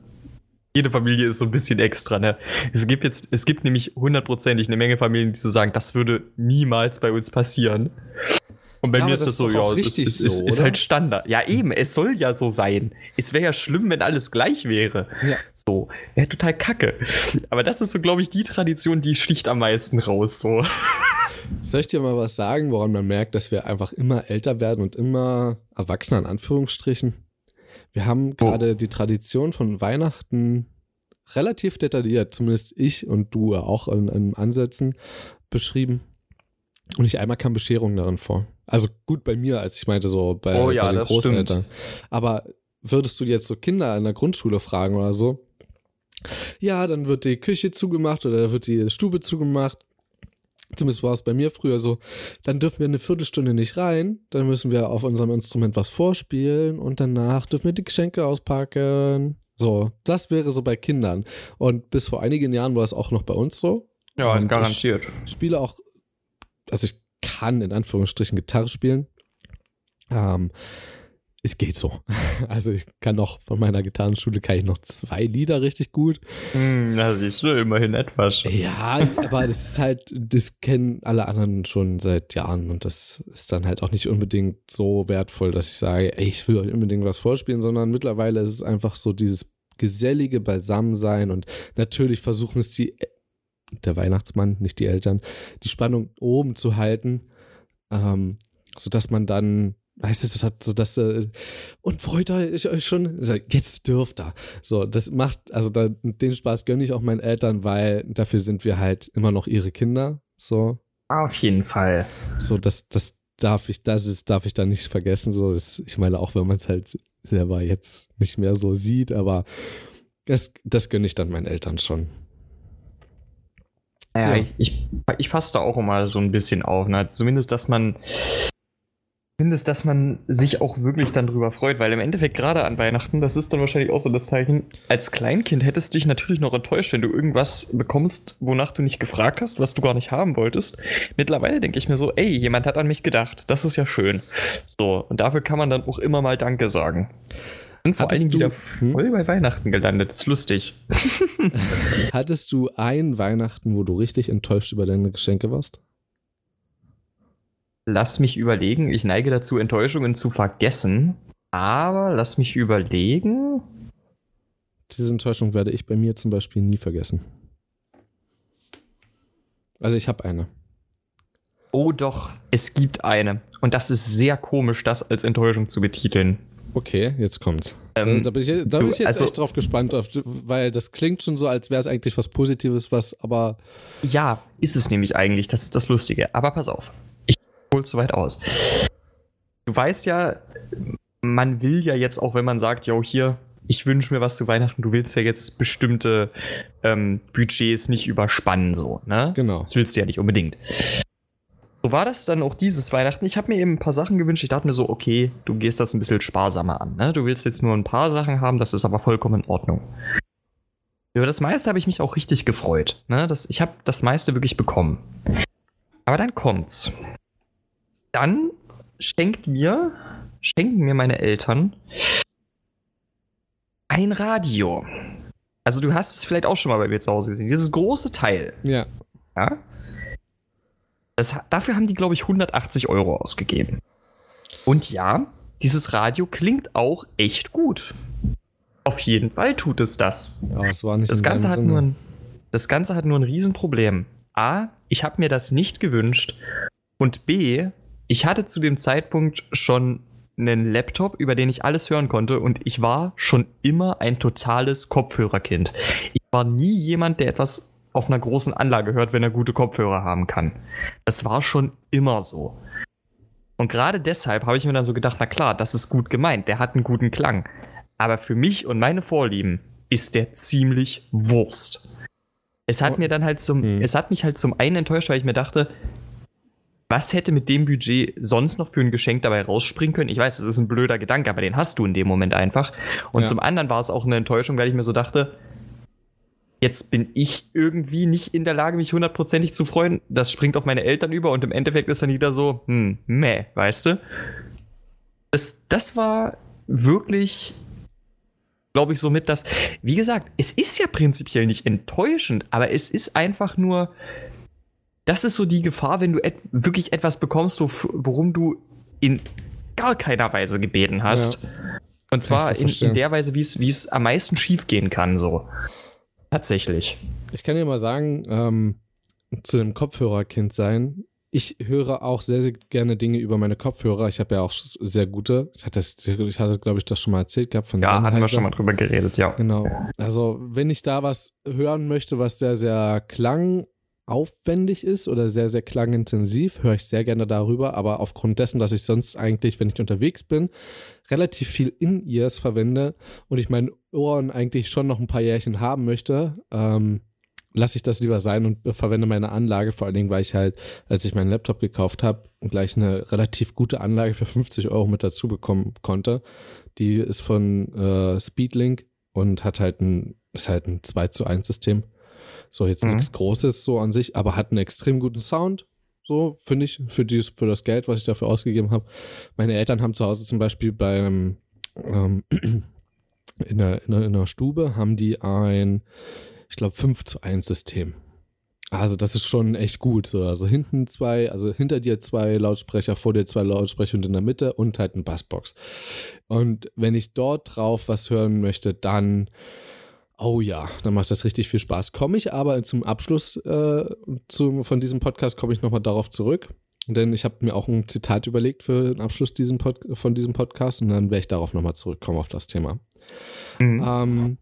jede Familie ist so ein bisschen extra, ne? Es gibt jetzt, es gibt nämlich hundertprozentig eine Menge Familien, die so sagen, das würde niemals bei uns passieren. Und bei ja, mir ist das, so, ja, das ist, so, ist, ist, halt Standard. Ja, eben, es soll ja so sein. Es wäre ja schlimm, wenn alles gleich wäre. Ja. So, wäre total kacke. Aber das ist so, glaube ich, die Tradition, die sticht am meisten raus, so. Soll ich dir mal was sagen, woran man merkt, dass wir einfach immer älter werden und immer erwachsener in Anführungsstrichen? Wir haben gerade oh. die Tradition von Weihnachten relativ detailliert, zumindest ich und du auch in, in Ansätzen beschrieben. Und nicht einmal kam Bescherung darin vor. Also gut bei mir, als ich meinte, so bei, oh ja, bei den Großeltern. Stimmt. Aber würdest du jetzt so Kinder in der Grundschule fragen oder so? Ja, dann wird die Küche zugemacht oder wird die Stube zugemacht. Zumindest war es bei mir früher so. Dann dürfen wir eine Viertelstunde nicht rein. Dann müssen wir auf unserem Instrument was vorspielen und danach dürfen wir die Geschenke auspacken. So, das wäre so bei Kindern. Und bis vor einigen Jahren war es auch noch bei uns so. Ja, und garantiert. Ich spiele auch, also ich kann in Anführungsstrichen Gitarre spielen. Ähm, es geht so. Also ich kann noch von meiner Gitarrenschule kann ich noch zwei Lieder richtig gut. Hm, na siehst du, immerhin etwas. Ja, aber das ist halt, das kennen alle anderen schon seit Jahren und das ist dann halt auch nicht unbedingt so wertvoll, dass ich sage, ey, ich will euch unbedingt was vorspielen, sondern mittlerweile ist es einfach so dieses gesellige Beisammensein und natürlich versuchen es die, der Weihnachtsmann, nicht die Eltern, die Spannung oben zu halten, ähm, sodass man dann Weißt du, so dass, äh, und freut euch schon, jetzt dürft ihr. So, das macht, also da, den Spaß gönne ich auch meinen Eltern, weil dafür sind wir halt immer noch ihre Kinder. So. Auf jeden Fall. So, das, das darf ich, das ist, darf ich da nicht vergessen. So, das, ich meine, auch wenn man es halt selber jetzt nicht mehr so sieht, aber das, das gönne ich dann meinen Eltern schon. Ja, ja. ich, ich passe da auch immer so ein bisschen auf. Ne? Zumindest, dass man Zumindest, dass man sich auch wirklich dann drüber freut, weil im Endeffekt gerade an Weihnachten, das ist dann wahrscheinlich auch so das Zeichen, als Kleinkind hättest du dich natürlich noch enttäuscht, wenn du irgendwas bekommst, wonach du nicht gefragt hast, was du gar nicht haben wolltest. Mittlerweile denke ich mir so, ey, jemand hat an mich gedacht, das ist ja schön. So, und dafür kann man dann auch immer mal Danke sagen. Sind vor allen Dingen wieder hm? voll bei Weihnachten gelandet, das ist lustig. Hattest du ein Weihnachten, wo du richtig enttäuscht über deine Geschenke warst? Lass mich überlegen. Ich neige dazu, Enttäuschungen zu vergessen. Aber lass mich überlegen. Diese Enttäuschung werde ich bei mir zum Beispiel nie vergessen. Also ich habe eine. Oh doch, es gibt eine. Und das ist sehr komisch, das als Enttäuschung zu betiteln. Okay, jetzt kommt's. Ähm, da bin ich, da bin ich jetzt also, echt drauf gespannt, weil das klingt schon so, als wäre es eigentlich was Positives, was aber. Ja, ist es nämlich eigentlich. Das ist das Lustige. Aber pass auf holt zu weit aus. Du weißt ja, man will ja jetzt auch, wenn man sagt, yo, hier, ich wünsche mir was zu Weihnachten, du willst ja jetzt bestimmte ähm, Budgets nicht überspannen, so, ne? Genau. Das willst du ja nicht unbedingt. So war das dann auch dieses Weihnachten. Ich habe mir eben ein paar Sachen gewünscht. Ich dachte mir so, okay, du gehst das ein bisschen sparsamer an. Ne? Du willst jetzt nur ein paar Sachen haben, das ist aber vollkommen in Ordnung. Über das meiste habe ich mich auch richtig gefreut. Ne? Das, ich habe das meiste wirklich bekommen. Aber dann kommt's dann schenkt mir, schenken mir meine Eltern ein Radio. Also du hast es vielleicht auch schon mal bei mir zu Hause gesehen. Dieses große Teil. Ja. Ja. Das, dafür haben die, glaube ich, 180 Euro ausgegeben. Und ja, dieses Radio klingt auch echt gut. Auf jeden Fall tut es das. Ja, es war nicht das Ganze hat nur ein, Das Ganze hat nur ein Riesenproblem. A, ich habe mir das nicht gewünscht. Und B, ich hatte zu dem Zeitpunkt schon einen Laptop, über den ich alles hören konnte und ich war schon immer ein totales Kopfhörerkind. Ich war nie jemand, der etwas auf einer großen Anlage hört, wenn er gute Kopfhörer haben kann. Das war schon immer so. Und gerade deshalb habe ich mir dann so gedacht, na klar, das ist gut gemeint, der hat einen guten Klang. Aber für mich und meine Vorlieben ist der ziemlich Wurst. Es hat oh. mir dann halt zum, hm. es hat mich halt zum einen enttäuscht, weil ich mir dachte, was hätte mit dem Budget sonst noch für ein Geschenk dabei rausspringen können? Ich weiß, das ist ein blöder Gedanke, aber den hast du in dem Moment einfach. Und ja. zum anderen war es auch eine Enttäuschung, weil ich mir so dachte, jetzt bin ich irgendwie nicht in der Lage, mich hundertprozentig zu freuen. Das springt auf meine Eltern über und im Endeffekt ist dann wieder so, hm, meh, weißt du? Das, das war wirklich, glaube ich, somit das. Wie gesagt, es ist ja prinzipiell nicht enttäuschend, aber es ist einfach nur das ist so die Gefahr, wenn du et wirklich etwas bekommst, worum du in gar keiner Weise gebeten hast. Ja. Und zwar in, in, der Weise, wie es am meisten schief gehen kann, so. Tatsächlich. Ich kann dir mal sagen, ähm, zu dem Kopfhörerkind sein, ich höre auch sehr, sehr gerne Dinge über meine Kopfhörer. Ich habe ja auch sehr gute. Ich hatte, ich hatte glaube ich, das schon mal erzählt gehabt von Ja, Sennheiser. hatten wir schon mal drüber geredet, ja. Genau. Also, wenn ich da was hören möchte, was sehr, sehr klang aufwendig ist oder sehr, sehr klangintensiv, höre ich sehr gerne darüber. Aber aufgrund dessen, dass ich sonst eigentlich, wenn ich unterwegs bin, relativ viel In-Ears verwende und ich meine Ohren eigentlich schon noch ein paar Jährchen haben möchte, ähm, lasse ich das lieber sein und verwende meine Anlage, vor allen Dingen, weil ich halt, als ich meinen Laptop gekauft habe, gleich eine relativ gute Anlage für 50 Euro mit dazu bekommen konnte. Die ist von äh, Speedlink und hat halt ein, ist halt ein 2 zu 1 System. So jetzt mhm. nichts Großes so an sich, aber hat einen extrem guten Sound. so finde ich, für, dieses, für das Geld, was ich dafür ausgegeben habe. Meine Eltern haben zu Hause zum Beispiel beim ähm, in, der, in, der, in der Stube haben die ein, ich glaube, 5 zu 1 System. Also das ist schon echt gut. So. Also hinten zwei, also hinter dir zwei Lautsprecher, vor dir zwei Lautsprecher und in der Mitte und halt eine Bassbox. Und wenn ich dort drauf was hören möchte, dann, oh ja, dann macht das richtig viel Spaß. Komme ich aber zum Abschluss äh, zum, von diesem Podcast, komme ich nochmal darauf zurück. Denn ich habe mir auch ein Zitat überlegt für den Abschluss diesen Pod von diesem Podcast und dann werde ich darauf nochmal zurückkommen auf das Thema. Mhm. Ähm,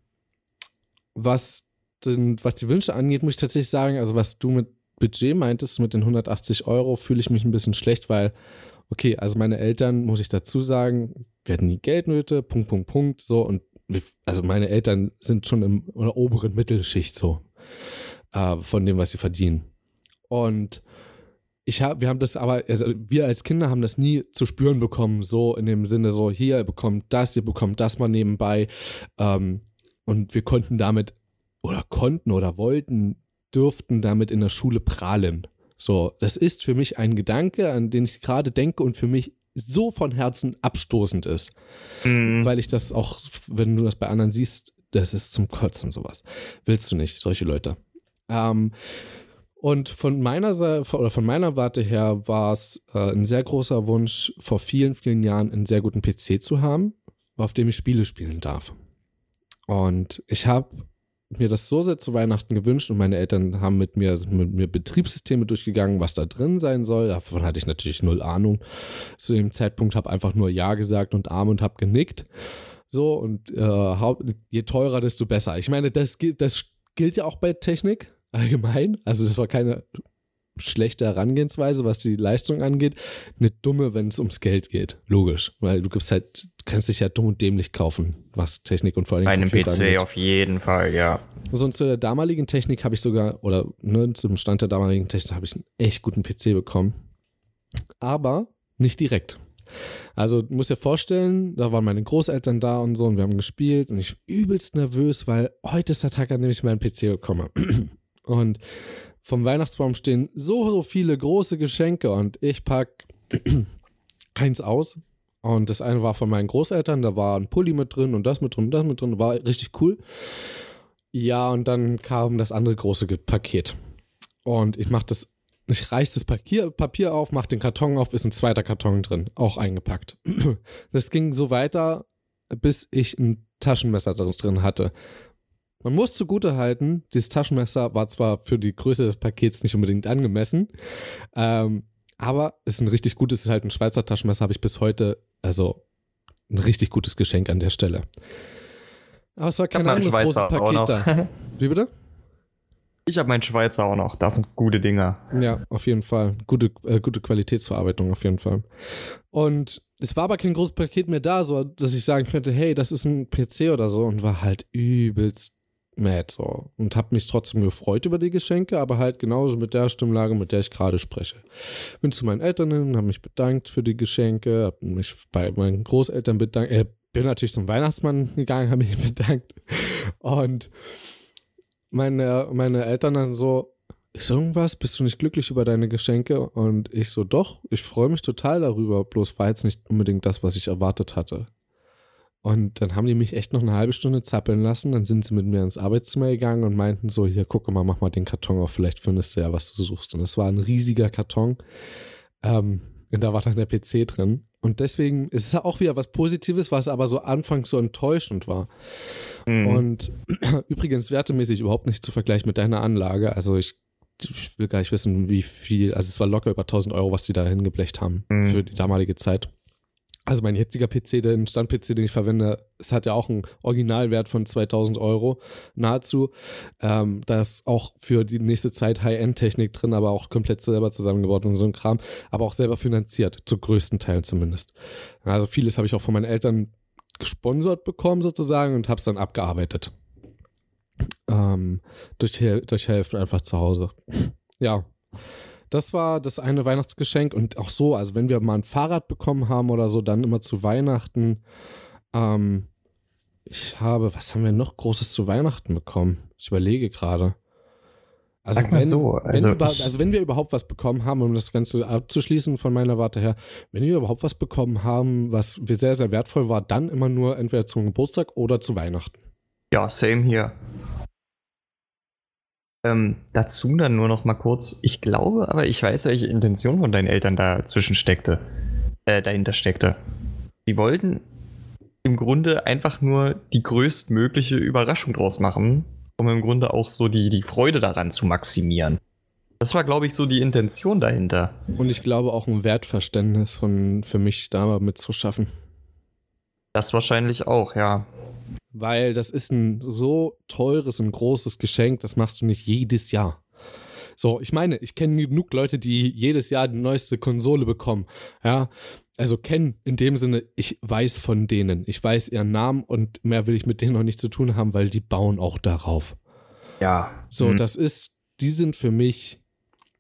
was den, was die Wünsche angeht, muss ich tatsächlich sagen, also was du mit Budget meintest, mit den 180 Euro, fühle ich mich ein bisschen schlecht, weil, okay, also meine Eltern, muss ich dazu sagen, werden nie Geldnöte, Punkt, Punkt, Punkt, so und also meine Eltern sind schon im oder oberen Mittelschicht so äh, von dem, was sie verdienen. Und ich habe, wir haben das aber, also wir als Kinder haben das nie zu spüren bekommen, so in dem Sinne, so hier, ihr bekommt das, ihr bekommt das mal nebenbei. Ähm, und wir konnten damit oder konnten oder wollten, dürften damit in der Schule prahlen. So, das ist für mich ein Gedanke, an den ich gerade denke und für mich so von Herzen abstoßend ist. Mhm. Weil ich das auch, wenn du das bei anderen siehst, das ist zum Kotzen sowas. Willst du nicht, solche Leute. Ähm, und von meiner Seite oder von meiner Warte her war es äh, ein sehr großer Wunsch, vor vielen, vielen Jahren einen sehr guten PC zu haben, auf dem ich Spiele spielen darf. Und ich habe mir das so sehr zu Weihnachten gewünscht und meine Eltern haben mit mir, mit mir Betriebssysteme durchgegangen, was da drin sein soll. Davon hatte ich natürlich null Ahnung. Zu dem Zeitpunkt habe einfach nur Ja gesagt und Arm und habe genickt. So, und äh, je teurer, desto besser. Ich meine, das, das gilt ja auch bei Technik allgemein. Also, es war keine schlechte Herangehensweise, was die Leistung angeht. Eine dumme, wenn es ums Geld geht. Logisch. Weil du gibst halt, kannst dich ja dumm und dämlich kaufen, was Technik und vor allem. Bei einem PC angeht. auf jeden Fall, ja. So, und zu der damaligen Technik habe ich sogar, oder ne, zum Stand der damaligen Technik habe ich einen echt guten PC bekommen. Aber nicht direkt. Also, du musst dir vorstellen, da waren meine Großeltern da und so und wir haben gespielt und ich übelst nervös, weil heute ist der Tag, an dem ich meinen PC bekomme. Und vom Weihnachtsbaum stehen so, so viele große Geschenke und ich pack eins aus. Und das eine war von meinen Großeltern, da war ein Pulli mit drin und das mit drin und das mit drin, war richtig cool. Ja, und dann kam das andere große Paket. Und ich mach das, ich reiß das Papier, Papier auf, mach den Karton auf, ist ein zweiter Karton drin, auch eingepackt. Das ging so weiter, bis ich ein Taschenmesser drin hatte. Man muss zugute halten, dieses Taschenmesser war zwar für die Größe des Pakets nicht unbedingt angemessen, ähm, aber ist ein richtig gutes, ist halt ein Schweizer Taschenmesser, habe ich bis heute, also ein richtig gutes Geschenk an der Stelle. Aber es war kein anderes großes Paket da. Wie bitte? Ich habe meinen Schweizer auch noch. Das sind gute Dinger. Ja, auf jeden Fall. Gute, äh, gute Qualitätsverarbeitung auf jeden Fall. Und es war aber kein großes Paket mehr da, so dass ich sagen könnte, hey, das ist ein PC oder so und war halt übelst mad so und habe mich trotzdem gefreut über die Geschenke, aber halt genauso mit der Stimmlage, mit der ich gerade spreche. Bin zu meinen Eltern hin, habe mich bedankt für die Geschenke, habe mich bei meinen Großeltern bedankt, äh, bin natürlich zum Weihnachtsmann gegangen, habe mich bedankt und meine, meine Eltern dann so, ist irgendwas? Bist du nicht glücklich über deine Geschenke? Und ich so, doch, ich freue mich total darüber, bloß war jetzt nicht unbedingt das, was ich erwartet hatte. Und dann haben die mich echt noch eine halbe Stunde zappeln lassen. Dann sind sie mit mir ins Arbeitszimmer gegangen und meinten so, hier, guck mal, mach mal den Karton auf, vielleicht findest du ja, was du suchst. Und es war ein riesiger Karton. Ähm, und da war dann der PC drin. Und deswegen ist es ja auch wieder was Positives, was aber so anfangs so enttäuschend war. Mhm. Und übrigens wertemäßig überhaupt nicht zu vergleichen mit deiner Anlage. Also ich, ich, will gar nicht wissen, wie viel, also es war locker über 1000 Euro, was die da hingeblecht haben mhm. für die damalige Zeit. Also mein jetziger PC, der Stand-PC, den ich verwende, es hat ja auch einen Originalwert von 2000 Euro nahezu. Ähm, da ist auch für die nächste Zeit High-End-Technik drin, aber auch komplett selber zusammengebaut und so ein Kram, aber auch selber finanziert, zu größten Teilen zumindest. Also vieles habe ich auch von meinen Eltern gesponsert bekommen sozusagen und habe es dann abgearbeitet. Ähm, durch, durch Hälfte einfach zu Hause. ja. Das war das eine Weihnachtsgeschenk und auch so, also wenn wir mal ein Fahrrad bekommen haben oder so, dann immer zu Weihnachten. Ähm, ich habe, was haben wir noch Großes zu Weihnachten bekommen? Ich überlege gerade. Also Sag mal wenn, so. Also, wenn also wenn wir überhaupt was bekommen haben, um das Ganze abzuschließen von meiner Warte her, wenn wir überhaupt was bekommen haben, was sehr, sehr wertvoll war, dann immer nur entweder zum Geburtstag oder zu Weihnachten. Ja, same hier. Ähm, dazu dann nur noch mal kurz, ich glaube, aber ich weiß, welche Intention von deinen Eltern dazwischen steckte, äh, dahinter steckte. Sie wollten im Grunde einfach nur die größtmögliche Überraschung draus machen, um im Grunde auch so die, die Freude daran zu maximieren. Das war, glaube ich, so die Intention dahinter. Und ich glaube auch ein Wertverständnis von, für mich da mitzuschaffen. Das wahrscheinlich auch, ja. Weil das ist ein so teures und großes Geschenk, das machst du nicht jedes Jahr. So, ich meine, ich kenne genug Leute, die jedes Jahr die neueste Konsole bekommen. Ja, also kennen in dem Sinne, ich weiß von denen. Ich weiß ihren Namen und mehr will ich mit denen noch nicht zu tun haben, weil die bauen auch darauf. Ja. So, mhm. das ist, die sind für mich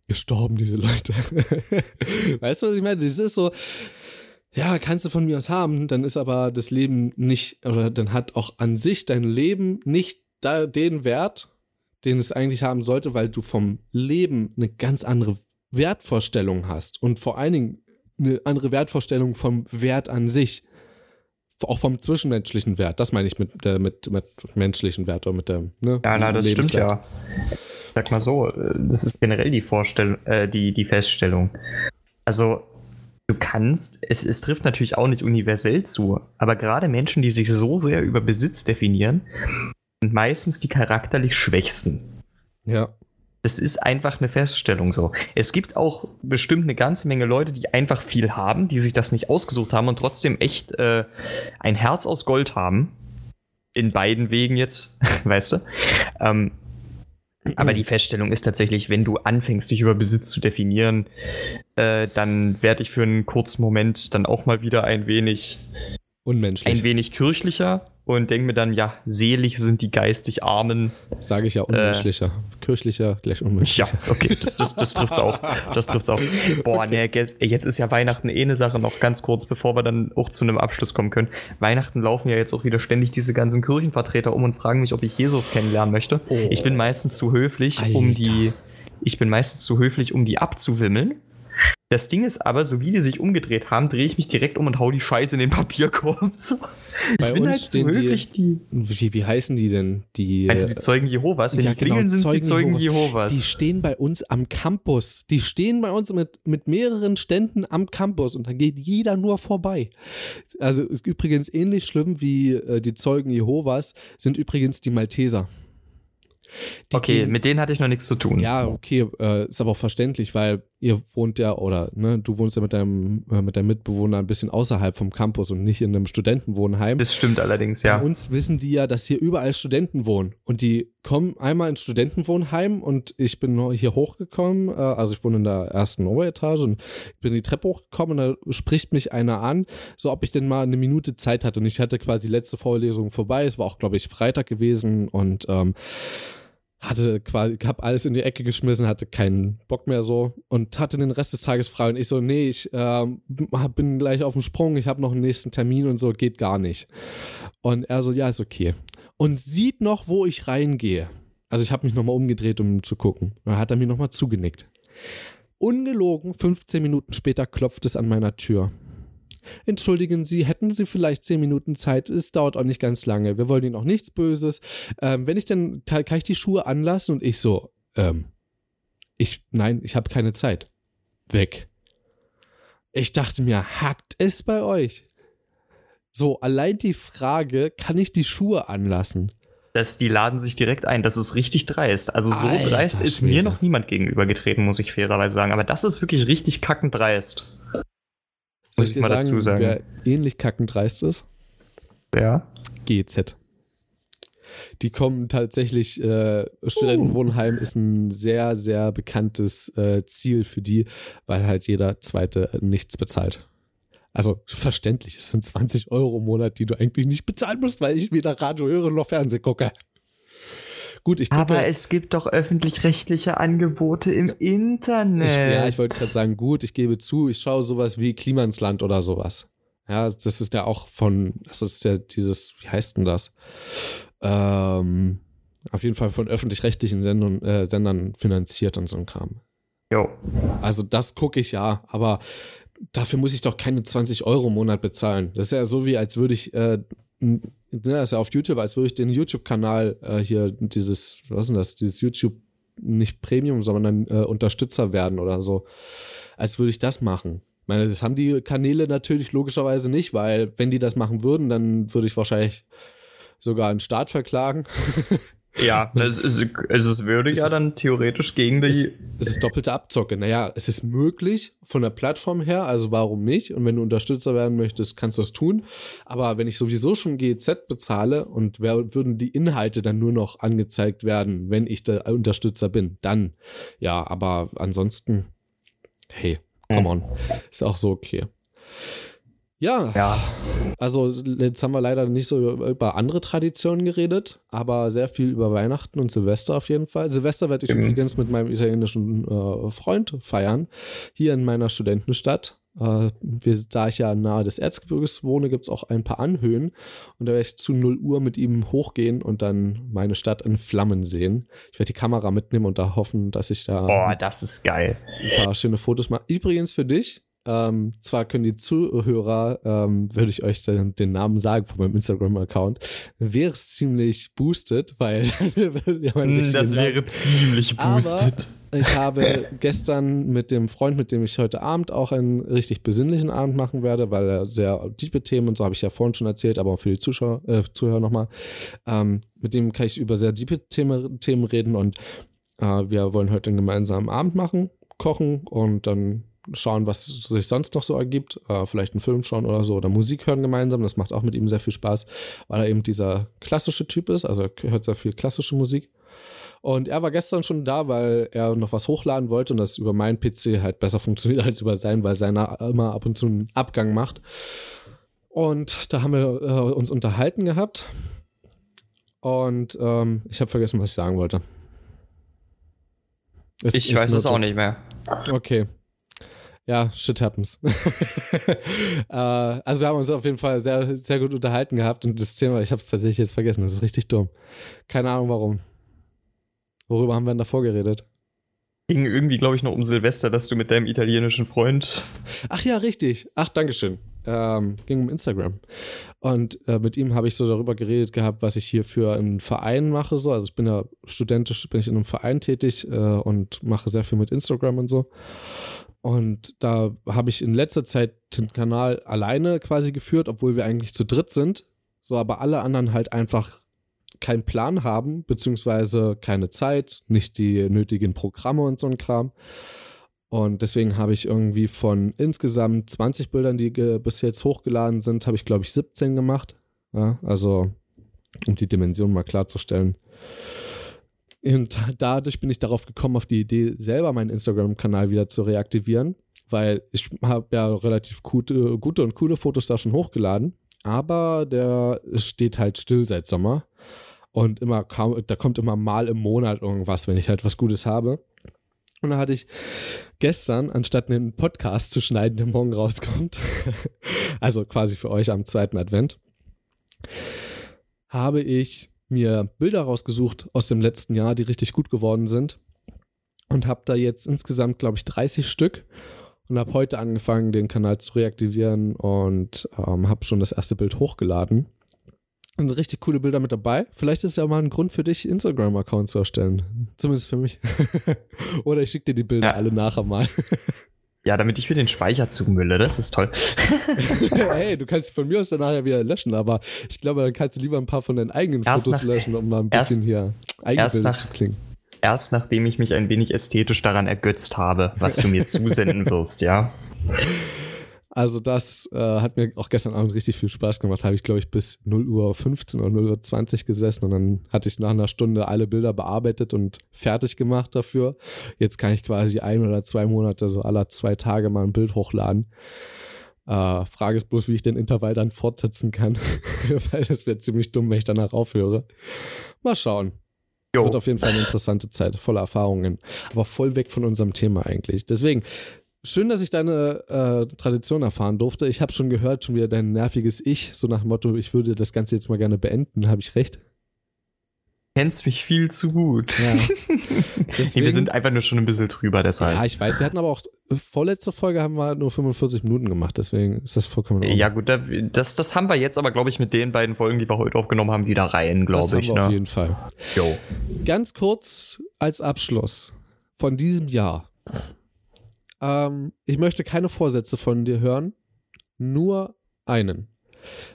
gestorben, diese Leute. weißt du, was ich meine? Das ist so, ja, kannst du von mir aus haben, dann ist aber das Leben nicht, oder dann hat auch an sich dein Leben nicht da, den Wert, den es eigentlich haben sollte, weil du vom Leben eine ganz andere Wertvorstellung hast und vor allen Dingen eine andere Wertvorstellung vom Wert an sich. Auch vom zwischenmenschlichen Wert. Das meine ich mit, äh, mit, mit menschlichen Wert oder mit dem. Ne, ja, na, das stimmt ja. Sag mal so, das ist generell die Vorstellung, äh, die, die Feststellung. Also, du kannst, es, es trifft natürlich auch nicht universell zu, aber gerade Menschen, die sich so sehr über Besitz definieren, sind meistens die charakterlich Schwächsten. Ja. Das ist einfach eine Feststellung so. Es gibt auch bestimmt eine ganze Menge Leute, die einfach viel haben, die sich das nicht ausgesucht haben und trotzdem echt äh, ein Herz aus Gold haben. In beiden Wegen jetzt, weißt du. Ähm, aber die Feststellung ist tatsächlich, wenn du anfängst, dich über Besitz zu definieren, äh, dann werde ich für einen kurzen Moment dann auch mal wieder ein wenig unmenschlich. Ein wenig kirchlicher und denke mir dann, ja, selig sind die geistig Armen. Sage ich ja unmenschlicher. Äh, Kirchlicher gleich unmenschlicher. Ja, okay, das, das, das trifft's auch. Das trifft's auch. Boah, ne, jetzt ist ja Weihnachten eh eine Sache, noch ganz kurz, bevor wir dann auch zu einem Abschluss kommen können. Weihnachten laufen ja jetzt auch wieder ständig diese ganzen Kirchenvertreter um und fragen mich, ob ich Jesus kennenlernen möchte. Oh. Ich bin meistens zu höflich, Alter. um die, ich bin meistens zu höflich, um die abzuwimmeln. Das Ding ist aber, so wie die sich umgedreht haben, drehe ich mich direkt um und hau die Scheiße in den Papierkorb. So. Bei ich bin halt so höflich, die. Wie, wie heißen die denn? Die, also die Zeugen Jehovas? Wenn ja, die genau, klingeln, sind es die Zeugen Jehovas. Jehovas. Die stehen bei uns am Campus. Die stehen bei uns mit, mit mehreren Ständen am Campus und da geht jeder nur vorbei. Also übrigens ähnlich schlimm wie äh, die Zeugen Jehovas sind übrigens die Malteser. Die okay, gehen, mit denen hatte ich noch nichts zu tun. Ja, okay, äh, ist aber auch verständlich, weil ihr wohnt ja, oder ne, du wohnst ja mit deinem, äh, mit deinem Mitbewohner ein bisschen außerhalb vom Campus und nicht in einem Studentenwohnheim. Das stimmt allerdings, ja. Bei uns wissen die ja, dass hier überall Studenten wohnen. Und die kommen einmal ins Studentenwohnheim und ich bin hier hochgekommen, äh, also ich wohne in der ersten Oberetage und bin die Treppe hochgekommen und da spricht mich einer an, so ob ich denn mal eine Minute Zeit hatte. Und ich hatte quasi letzte Vorlesung vorbei. Es war auch, glaube ich, Freitag gewesen und ähm, hatte quasi, hab alles in die Ecke geschmissen, hatte keinen Bock mehr so und hatte den Rest des Tages frei. Und ich so, nee, ich äh, bin gleich auf dem Sprung, ich habe noch einen nächsten Termin und so, geht gar nicht. Und er so, ja, ist okay. Und sieht noch, wo ich reingehe. Also ich habe mich nochmal umgedreht, um zu gucken. Und dann hat er mir nochmal zugenickt. Ungelogen, 15 Minuten später klopft es an meiner Tür. Entschuldigen Sie, hätten Sie vielleicht zehn Minuten Zeit? Es dauert auch nicht ganz lange. Wir wollen Ihnen auch nichts Böses. Ähm, wenn ich dann, kann, kann ich die Schuhe anlassen? Und ich so, ähm, ich, nein, ich habe keine Zeit. Weg. Ich dachte mir, hackt es bei euch? So, allein die Frage, kann ich die Schuhe anlassen? dass die laden sich direkt ein. Das ist richtig dreist. Also so Alter, dreist ist Schwede. mir noch niemand gegenübergetreten, muss ich fairerweise sagen. Aber das ist wirklich richtig kackend dreist. Soll ich, ich mal sagen, dazu sagen. Wer ähnlich kackend dreist ist? Ja. GZ. Die kommen tatsächlich, äh, Studentenwohnheim ist ein sehr, sehr bekanntes äh, Ziel für die, weil halt jeder Zweite nichts bezahlt. Also verständlich, es sind 20 Euro im Monat, die du eigentlich nicht bezahlen musst, weil ich weder Radio höre noch Fernsehen gucke. Gut, ich gucke, Aber es gibt doch öffentlich-rechtliche Angebote im Internet. Ich, ja, ich wollte gerade sagen, gut, ich gebe zu, ich schaue sowas wie Klimansland oder sowas. Ja, das ist ja auch von, das ist ja dieses, wie heißt denn das? Ähm, Auf jeden Fall von öffentlich-rechtlichen Sendern, äh, Sendern finanziert und so ein Kram. Jo. Also das gucke ich ja, aber dafür muss ich doch keine 20 Euro im Monat bezahlen. Das ist ja so wie, als würde ich, äh, ne, ist ja auf YouTube, als würde ich den YouTube-Kanal äh, hier, dieses, was ist denn das, dieses YouTube, nicht Premium, sondern äh, Unterstützer werden oder so. Als würde ich das machen. Ich meine, das haben die Kanäle natürlich logischerweise nicht, weil wenn die das machen würden, dann würde ich wahrscheinlich sogar einen Staat verklagen. Ja, es, ist, es würde ja dann theoretisch gegen die. Es, es ist doppelte Abzocke. Naja, es ist möglich von der Plattform her, also warum nicht? Und wenn du Unterstützer werden möchtest, kannst du das tun. Aber wenn ich sowieso schon GEZ bezahle und wer, würden die Inhalte dann nur noch angezeigt werden, wenn ich der Unterstützer bin, dann ja, aber ansonsten, hey, come on, ist auch so okay. Ja, Ja. also jetzt haben wir leider nicht so über andere Traditionen geredet, aber sehr viel über Weihnachten und Silvester auf jeden Fall. Silvester werde ich Mhm. übrigens mit meinem italienischen äh, Freund feiern, hier in meiner Studentenstadt. Äh, wir, da ich ja nahe des Erzgebirges wohne, gibt es auch ein paar Anhöhen und da werde ich zu 0 Uhr mit ihm hochgehen und dann meine Stadt in Flammen sehen. Ich werde die Kamera mitnehmen und da hoffen, dass ich da Boah, das ist geil. ein paar schöne Fotos machen. Übrigens für dich, ähm, zwar können die Zuhörer, ähm, würde ich euch den, den Namen sagen von meinem Instagram-Account, wäre es ziemlich boosted, weil ja, richtigen Das Namen- wäre ziemlich Aber boosted. ich habe gestern mit dem Freund, mit dem ich heute Abend auch einen richtig besinnlichen Abend machen werde, weil er sehr tiefe Themen und so habe ich ja vorhin schon erzählt, aber auch für die Zuschauer, äh, Zuhörer nochmal. Ähm, mit dem kann ich über sehr tiefe Themen, Themen reden und äh, wir wollen heute einen gemeinsamen Abend machen, kochen und dann schauen, was sich sonst noch so ergibt. Äh, vielleicht einen Film schauen oder so oder Musik hören gemeinsam. Das macht auch mit ihm sehr viel Spaß, weil er eben dieser klassische Typ ist. Also er hört sehr viel klassische Musik. Und er war gestern schon da, weil er noch was hochladen wollte und das über meinen PC halt besser funktioniert als über seinen, weil seiner immer ab und zu einen Abgang macht. Und da haben wir äh, uns unterhalten gehabt. Und ähm, ich habe vergessen, was ich sagen wollte. Es Ich weiß es auch nicht mehr. Okay. Ja, shit happens. äh, also wir haben uns auf jeden Fall sehr, sehr gut unterhalten gehabt und das Thema, ich habe es tatsächlich jetzt vergessen, das ist richtig dumm. Keine Ahnung warum. Worüber haben wir denn davor geredet? Ging irgendwie, glaube ich, noch um Silvester, dass du mit deinem italienischen Freund. Ach ja, richtig. Ach, Dankeschön. Ähm, ging um Instagram. Und äh, mit ihm habe ich so darüber geredet gehabt, was ich hier für einen Verein mache. So. Also ich bin ja studentisch, bin ich in einem Verein tätig äh, und mache sehr viel mit Instagram und so. Und da habe ich in letzter Zeit den Kanal alleine quasi geführt, obwohl wir eigentlich zu dritt sind. So, aber alle anderen halt einfach keinen Plan haben, beziehungsweise keine Zeit, nicht die nötigen Programme und so ein Kram. Und deswegen habe ich irgendwie von insgesamt 20 Bildern, die bis jetzt hochgeladen sind, habe ich glaube ich 17 gemacht. Ja, also um die Dimension mal klarzustellen. Und dadurch bin ich darauf gekommen, auf die Idee, selber meinen Instagram-Kanal wieder zu reaktivieren, weil ich habe ja relativ gute, gute und coole Fotos da schon hochgeladen, aber der steht halt still seit Sommer und immer da kommt immer mal im Monat irgendwas, wenn ich halt was Gutes habe. Und da hatte ich gestern, anstatt einen Podcast zu schneiden, der morgen rauskommt, also quasi für euch am zweiten Advent, habe ich mir Bilder rausgesucht aus dem letzten Jahr, die richtig gut geworden sind. Und habe da jetzt insgesamt, glaube ich, 30 Stück. Und habe heute angefangen, den Kanal zu reaktivieren und ähm, habe schon das erste Bild hochgeladen. Und richtig coole Bilder mit dabei. Vielleicht ist es ja mal ein Grund für dich, Instagram-Account zu erstellen. Zumindest für mich. Oder ich schicke dir die Bilder Ja. alle nachher mal. Ja, damit ich mir den Speicher zumülle, das ist toll. hey, du kannst von mir aus dann nachher wieder löschen, aber ich glaube, dann kannst du lieber ein paar von deinen eigenen Erst Fotos nach- löschen, um mal ein bisschen hier erst Eigenbilder nach- zu klingen. Erst nachdem ich mich ein wenig ästhetisch daran ergötzt habe, was du mir zusenden wirst, ja. Also das äh, hat mir auch gestern Abend richtig viel Spaß gemacht. Habe ich, glaube ich, bis 0 Uhr 15 oder 0 Uhr 20 gesessen und dann hatte ich nach einer Stunde alle Bilder bearbeitet und fertig gemacht dafür. Jetzt kann ich quasi ein oder zwei Monate, so aller zwei Tage mal ein Bild hochladen. Äh, Frage ist bloß, wie ich den Intervall dann fortsetzen kann, weil das wäre ziemlich dumm, wenn ich danach aufhöre. Mal schauen. Jo. Wird auf jeden Fall eine interessante Zeit, voller Erfahrungen, aber voll weg von unserem Thema eigentlich. Deswegen, schön, dass ich deine äh, Tradition erfahren durfte. Ich habe schon gehört, schon wieder dein nerviges Ich, so nach dem Motto, ich würde das Ganze jetzt mal gerne beenden. Habe ich recht? kennst mich viel zu gut. Ja. Deswegen, wir sind einfach nur schon ein bisschen drüber deshalb. Ja, ich weiß, wir hatten aber auch vorletzte Folge haben wir nur 45 Minuten gemacht, deswegen ist das vollkommen okay. Ja, gut, das, das haben wir jetzt aber, glaube ich, mit den beiden Folgen, die wir heute aufgenommen haben, wieder rein, glaube ich. Wir ne? Auf jeden Fall. Jo. Ganz kurz als Abschluss von diesem Jahr. Ähm, ich möchte keine Vorsätze von dir hören, nur einen.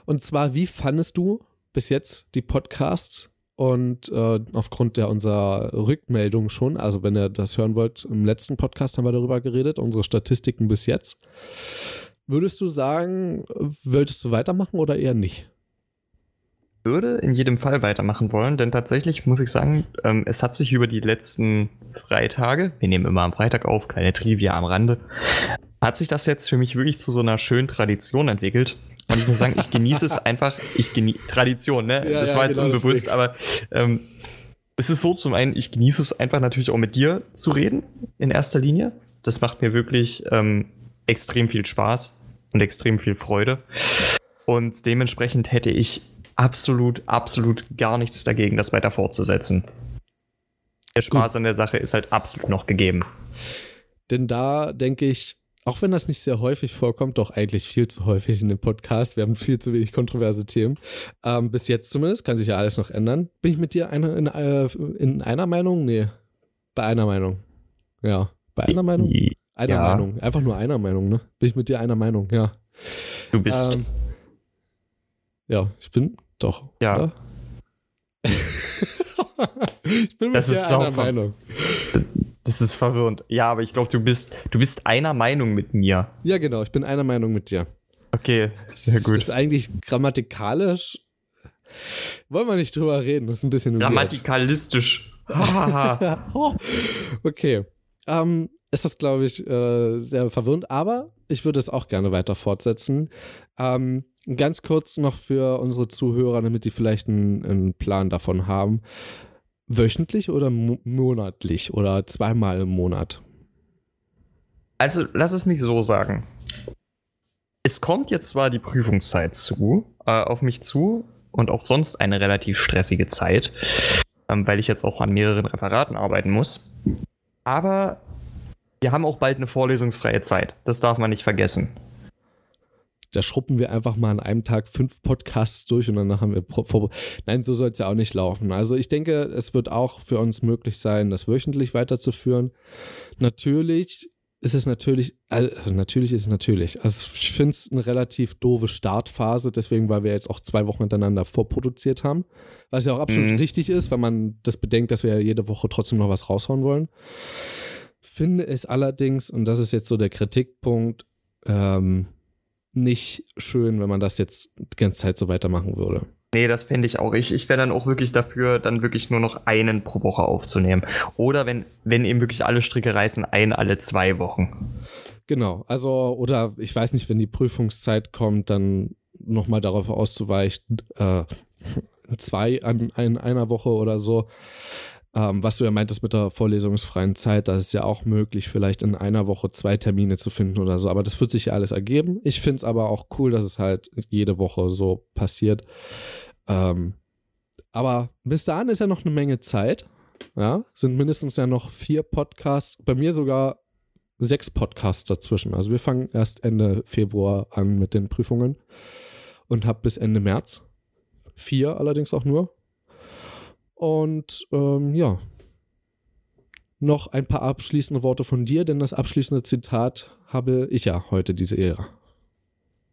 Und zwar, wie fandest du bis jetzt die Podcasts und äh, aufgrund der unserer Rückmeldung schon, also wenn ihr das hören wollt, im letzten Podcast haben wir darüber geredet, unsere Statistiken bis jetzt. Würdest du sagen, würdest du weitermachen oder eher nicht? Würde in jedem Fall weitermachen wollen, denn tatsächlich muss ich sagen, ähm, es hat sich über die letzten Freitage, wir nehmen immer am Freitag auf, kleine Trivia am Rande, hat sich das jetzt für mich wirklich zu so einer schönen Tradition entwickelt, und ich muss sagen, ich genieße es einfach, ich genieße Tradition, ne? Ja, das ja, war jetzt genau unbewusst, aber ähm, es ist so, zum einen, ich genieße es einfach natürlich auch mit dir zu reden, in erster Linie. Das macht mir wirklich ähm, extrem viel Spaß und extrem viel Freude. Und dementsprechend hätte ich absolut, absolut gar nichts dagegen, das weiter fortzusetzen. Der Spaß Gut. an der Sache ist halt absolut noch gegeben. Denn da denke ich, auch wenn das nicht sehr häufig vorkommt, doch eigentlich viel zu häufig in dem Podcast. Wir haben viel zu wenig kontroverse Themen. Ähm, bis jetzt zumindest, kann sich ja alles noch ändern. Bin ich mit dir eine, in, äh, in einer Meinung? Nee, bei einer Meinung. Ja, bei einer Meinung? Einer ja. Meinung. Einfach nur einer Meinung, ne? Bin ich mit dir einer Meinung, ja. Du bist. Ähm, ja, ich bin doch. Ja. ich bin das mit dir einer Meinung. Das ist verwirrend. Ja, aber ich glaube, du bist, du bist einer Meinung mit mir. Ja, genau, ich bin einer Meinung mit dir. Okay, sehr gut. Das ist eigentlich grammatikalisch. Wollen wir nicht drüber reden, das ist ein bisschen. Grammatikalistisch. okay. Ähm, ist das, glaube ich, äh, sehr verwirrend, aber ich würde es auch gerne weiter fortsetzen. Ähm, ganz kurz noch für unsere Zuhörer, damit die vielleicht einen, einen Plan davon haben. Wöchentlich oder monatlich oder zweimal im Monat? Also, lass es mich so sagen. Es kommt jetzt zwar die Prüfungszeit zu, äh, auf mich zu und auch sonst eine relativ stressige Zeit, ähm, weil ich jetzt auch an mehreren Referaten arbeiten muss. Aber wir haben auch bald eine vorlesungsfreie Zeit. Das darf man nicht vergessen da schruppen wir einfach mal an einem Tag fünf Podcasts durch und danach haben wir vor. Nein, so soll es ja auch nicht laufen. Also ich denke, es wird auch für uns möglich sein, das wöchentlich weiterzuführen. Natürlich ist es natürlich, also natürlich ist es natürlich. Also ich finde es eine relativ doofe Startphase, deswegen, weil wir jetzt auch zwei Wochen hintereinander vorproduziert haben. Was ja auch absolut mhm. richtig ist, wenn man das bedenkt, dass wir ja jede Woche trotzdem noch was raushauen wollen. Finde es allerdings, und das ist jetzt so der Kritikpunkt, ähm, nicht schön, wenn man das jetzt die ganze Zeit so weitermachen würde. Nee, das fände ich auch. Ich, ich wäre dann auch wirklich dafür, dann wirklich nur noch einen pro Woche aufzunehmen. Oder wenn, wenn eben wirklich alle Stricke reißen, einen alle zwei Wochen. Genau, also, oder ich weiß nicht, wenn die Prüfungszeit kommt, dann nochmal darauf auszuweichen, äh, zwei an, in einer Woche oder so. Ähm, was du ja meintest mit der vorlesungsfreien Zeit, da ist ja auch möglich, vielleicht in einer Woche zwei Termine zu finden oder so. Aber das wird sich ja alles ergeben. Ich finde es aber auch cool, dass es halt jede Woche so passiert. Ähm, aber bis dahin ist ja noch eine Menge Zeit. Ja, sind mindestens ja noch vier Podcasts, bei mir sogar sechs Podcasts dazwischen. Also wir fangen erst Ende Februar an mit den Prüfungen und habe bis Ende März vier allerdings auch nur. Und ähm, ja, noch ein paar abschließende Worte von dir, denn das abschließende Zitat habe ich ja heute diese Ehre.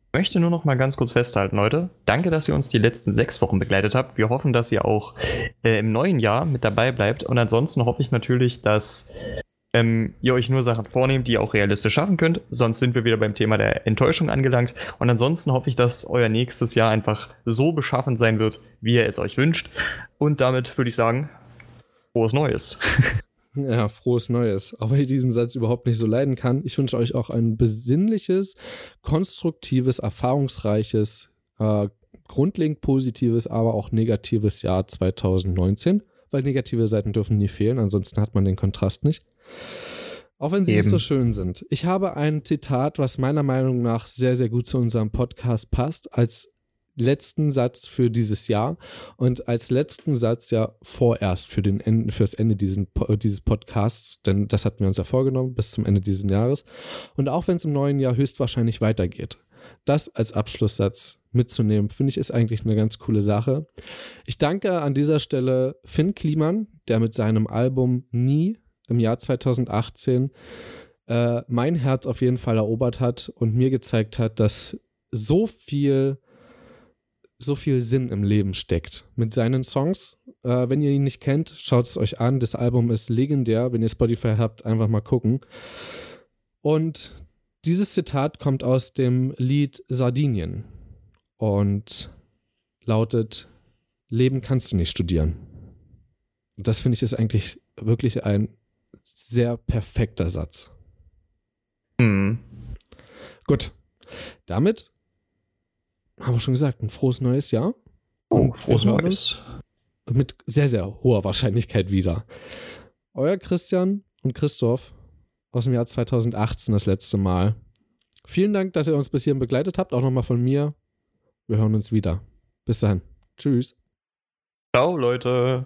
Ich möchte nur noch mal ganz kurz festhalten, Leute. Danke, dass ihr uns die letzten sechs Wochen begleitet habt. Wir hoffen, dass ihr auch äh, im neuen Jahr mit dabei bleibt. Und ansonsten hoffe ich natürlich, dass ähm, ihr euch nur Sachen vornehmt, die ihr auch realistisch schaffen könnt. Sonst sind wir wieder beim Thema der Enttäuschung angelangt. Und ansonsten hoffe ich, dass euer nächstes Jahr einfach so beschaffen sein wird, wie ihr es euch wünscht. Und damit würde ich sagen, frohes Neues. Ja, frohes Neues. Auch wenn ich diesen Satz überhaupt nicht so leiden kann. Ich wünsche euch auch ein besinnliches, konstruktives, erfahrungsreiches, äh, grundlegend positives, aber auch negatives Jahr 2019. Weil negative Seiten dürfen nie fehlen, ansonsten hat man den Kontrast nicht. Auch wenn sie Eben. nicht so schön sind. Ich habe ein Zitat, was meiner Meinung nach sehr, sehr gut zu unserem Podcast passt, als letzten Satz für dieses Jahr und als letzten Satz ja vorerst für den Ende, fürs Ende diesen, dieses Podcasts, denn das hatten wir uns ja vorgenommen bis zum Ende dieses Jahres. Und auch wenn es im neuen Jahr höchstwahrscheinlich weitergeht, das als Abschlusssatz mitzunehmen, finde ich, ist eigentlich eine ganz coole Sache. Ich danke an dieser Stelle Finn Kliman, der mit seinem Album Nie im Jahr 2018 äh, mein Herz auf jeden Fall erobert hat und mir gezeigt hat, dass so viel, so viel Sinn im Leben steckt mit seinen Songs. Äh, wenn ihr ihn nicht kennt, schaut es euch an. Das Album ist legendär. Wenn ihr Spotify habt, einfach mal gucken. Und dieses Zitat kommt aus dem Lied Sardinien und lautet: Leben kannst du nicht studieren. Das finde ich ist eigentlich wirklich ein sehr perfekter Satz. Hm. Gut. Damit haben wir schon gesagt, ein frohes neues Jahr. Oh, frohes neues. Mit sehr, sehr hoher Wahrscheinlichkeit wieder. Euer Christian und Christoph aus dem Jahr 2018 das letzte Mal. Vielen Dank, dass ihr uns bis hierhin begleitet habt. Auch nochmal von mir. Wir hören uns wieder. Bis dahin. Tschüss. Ciao, Leute.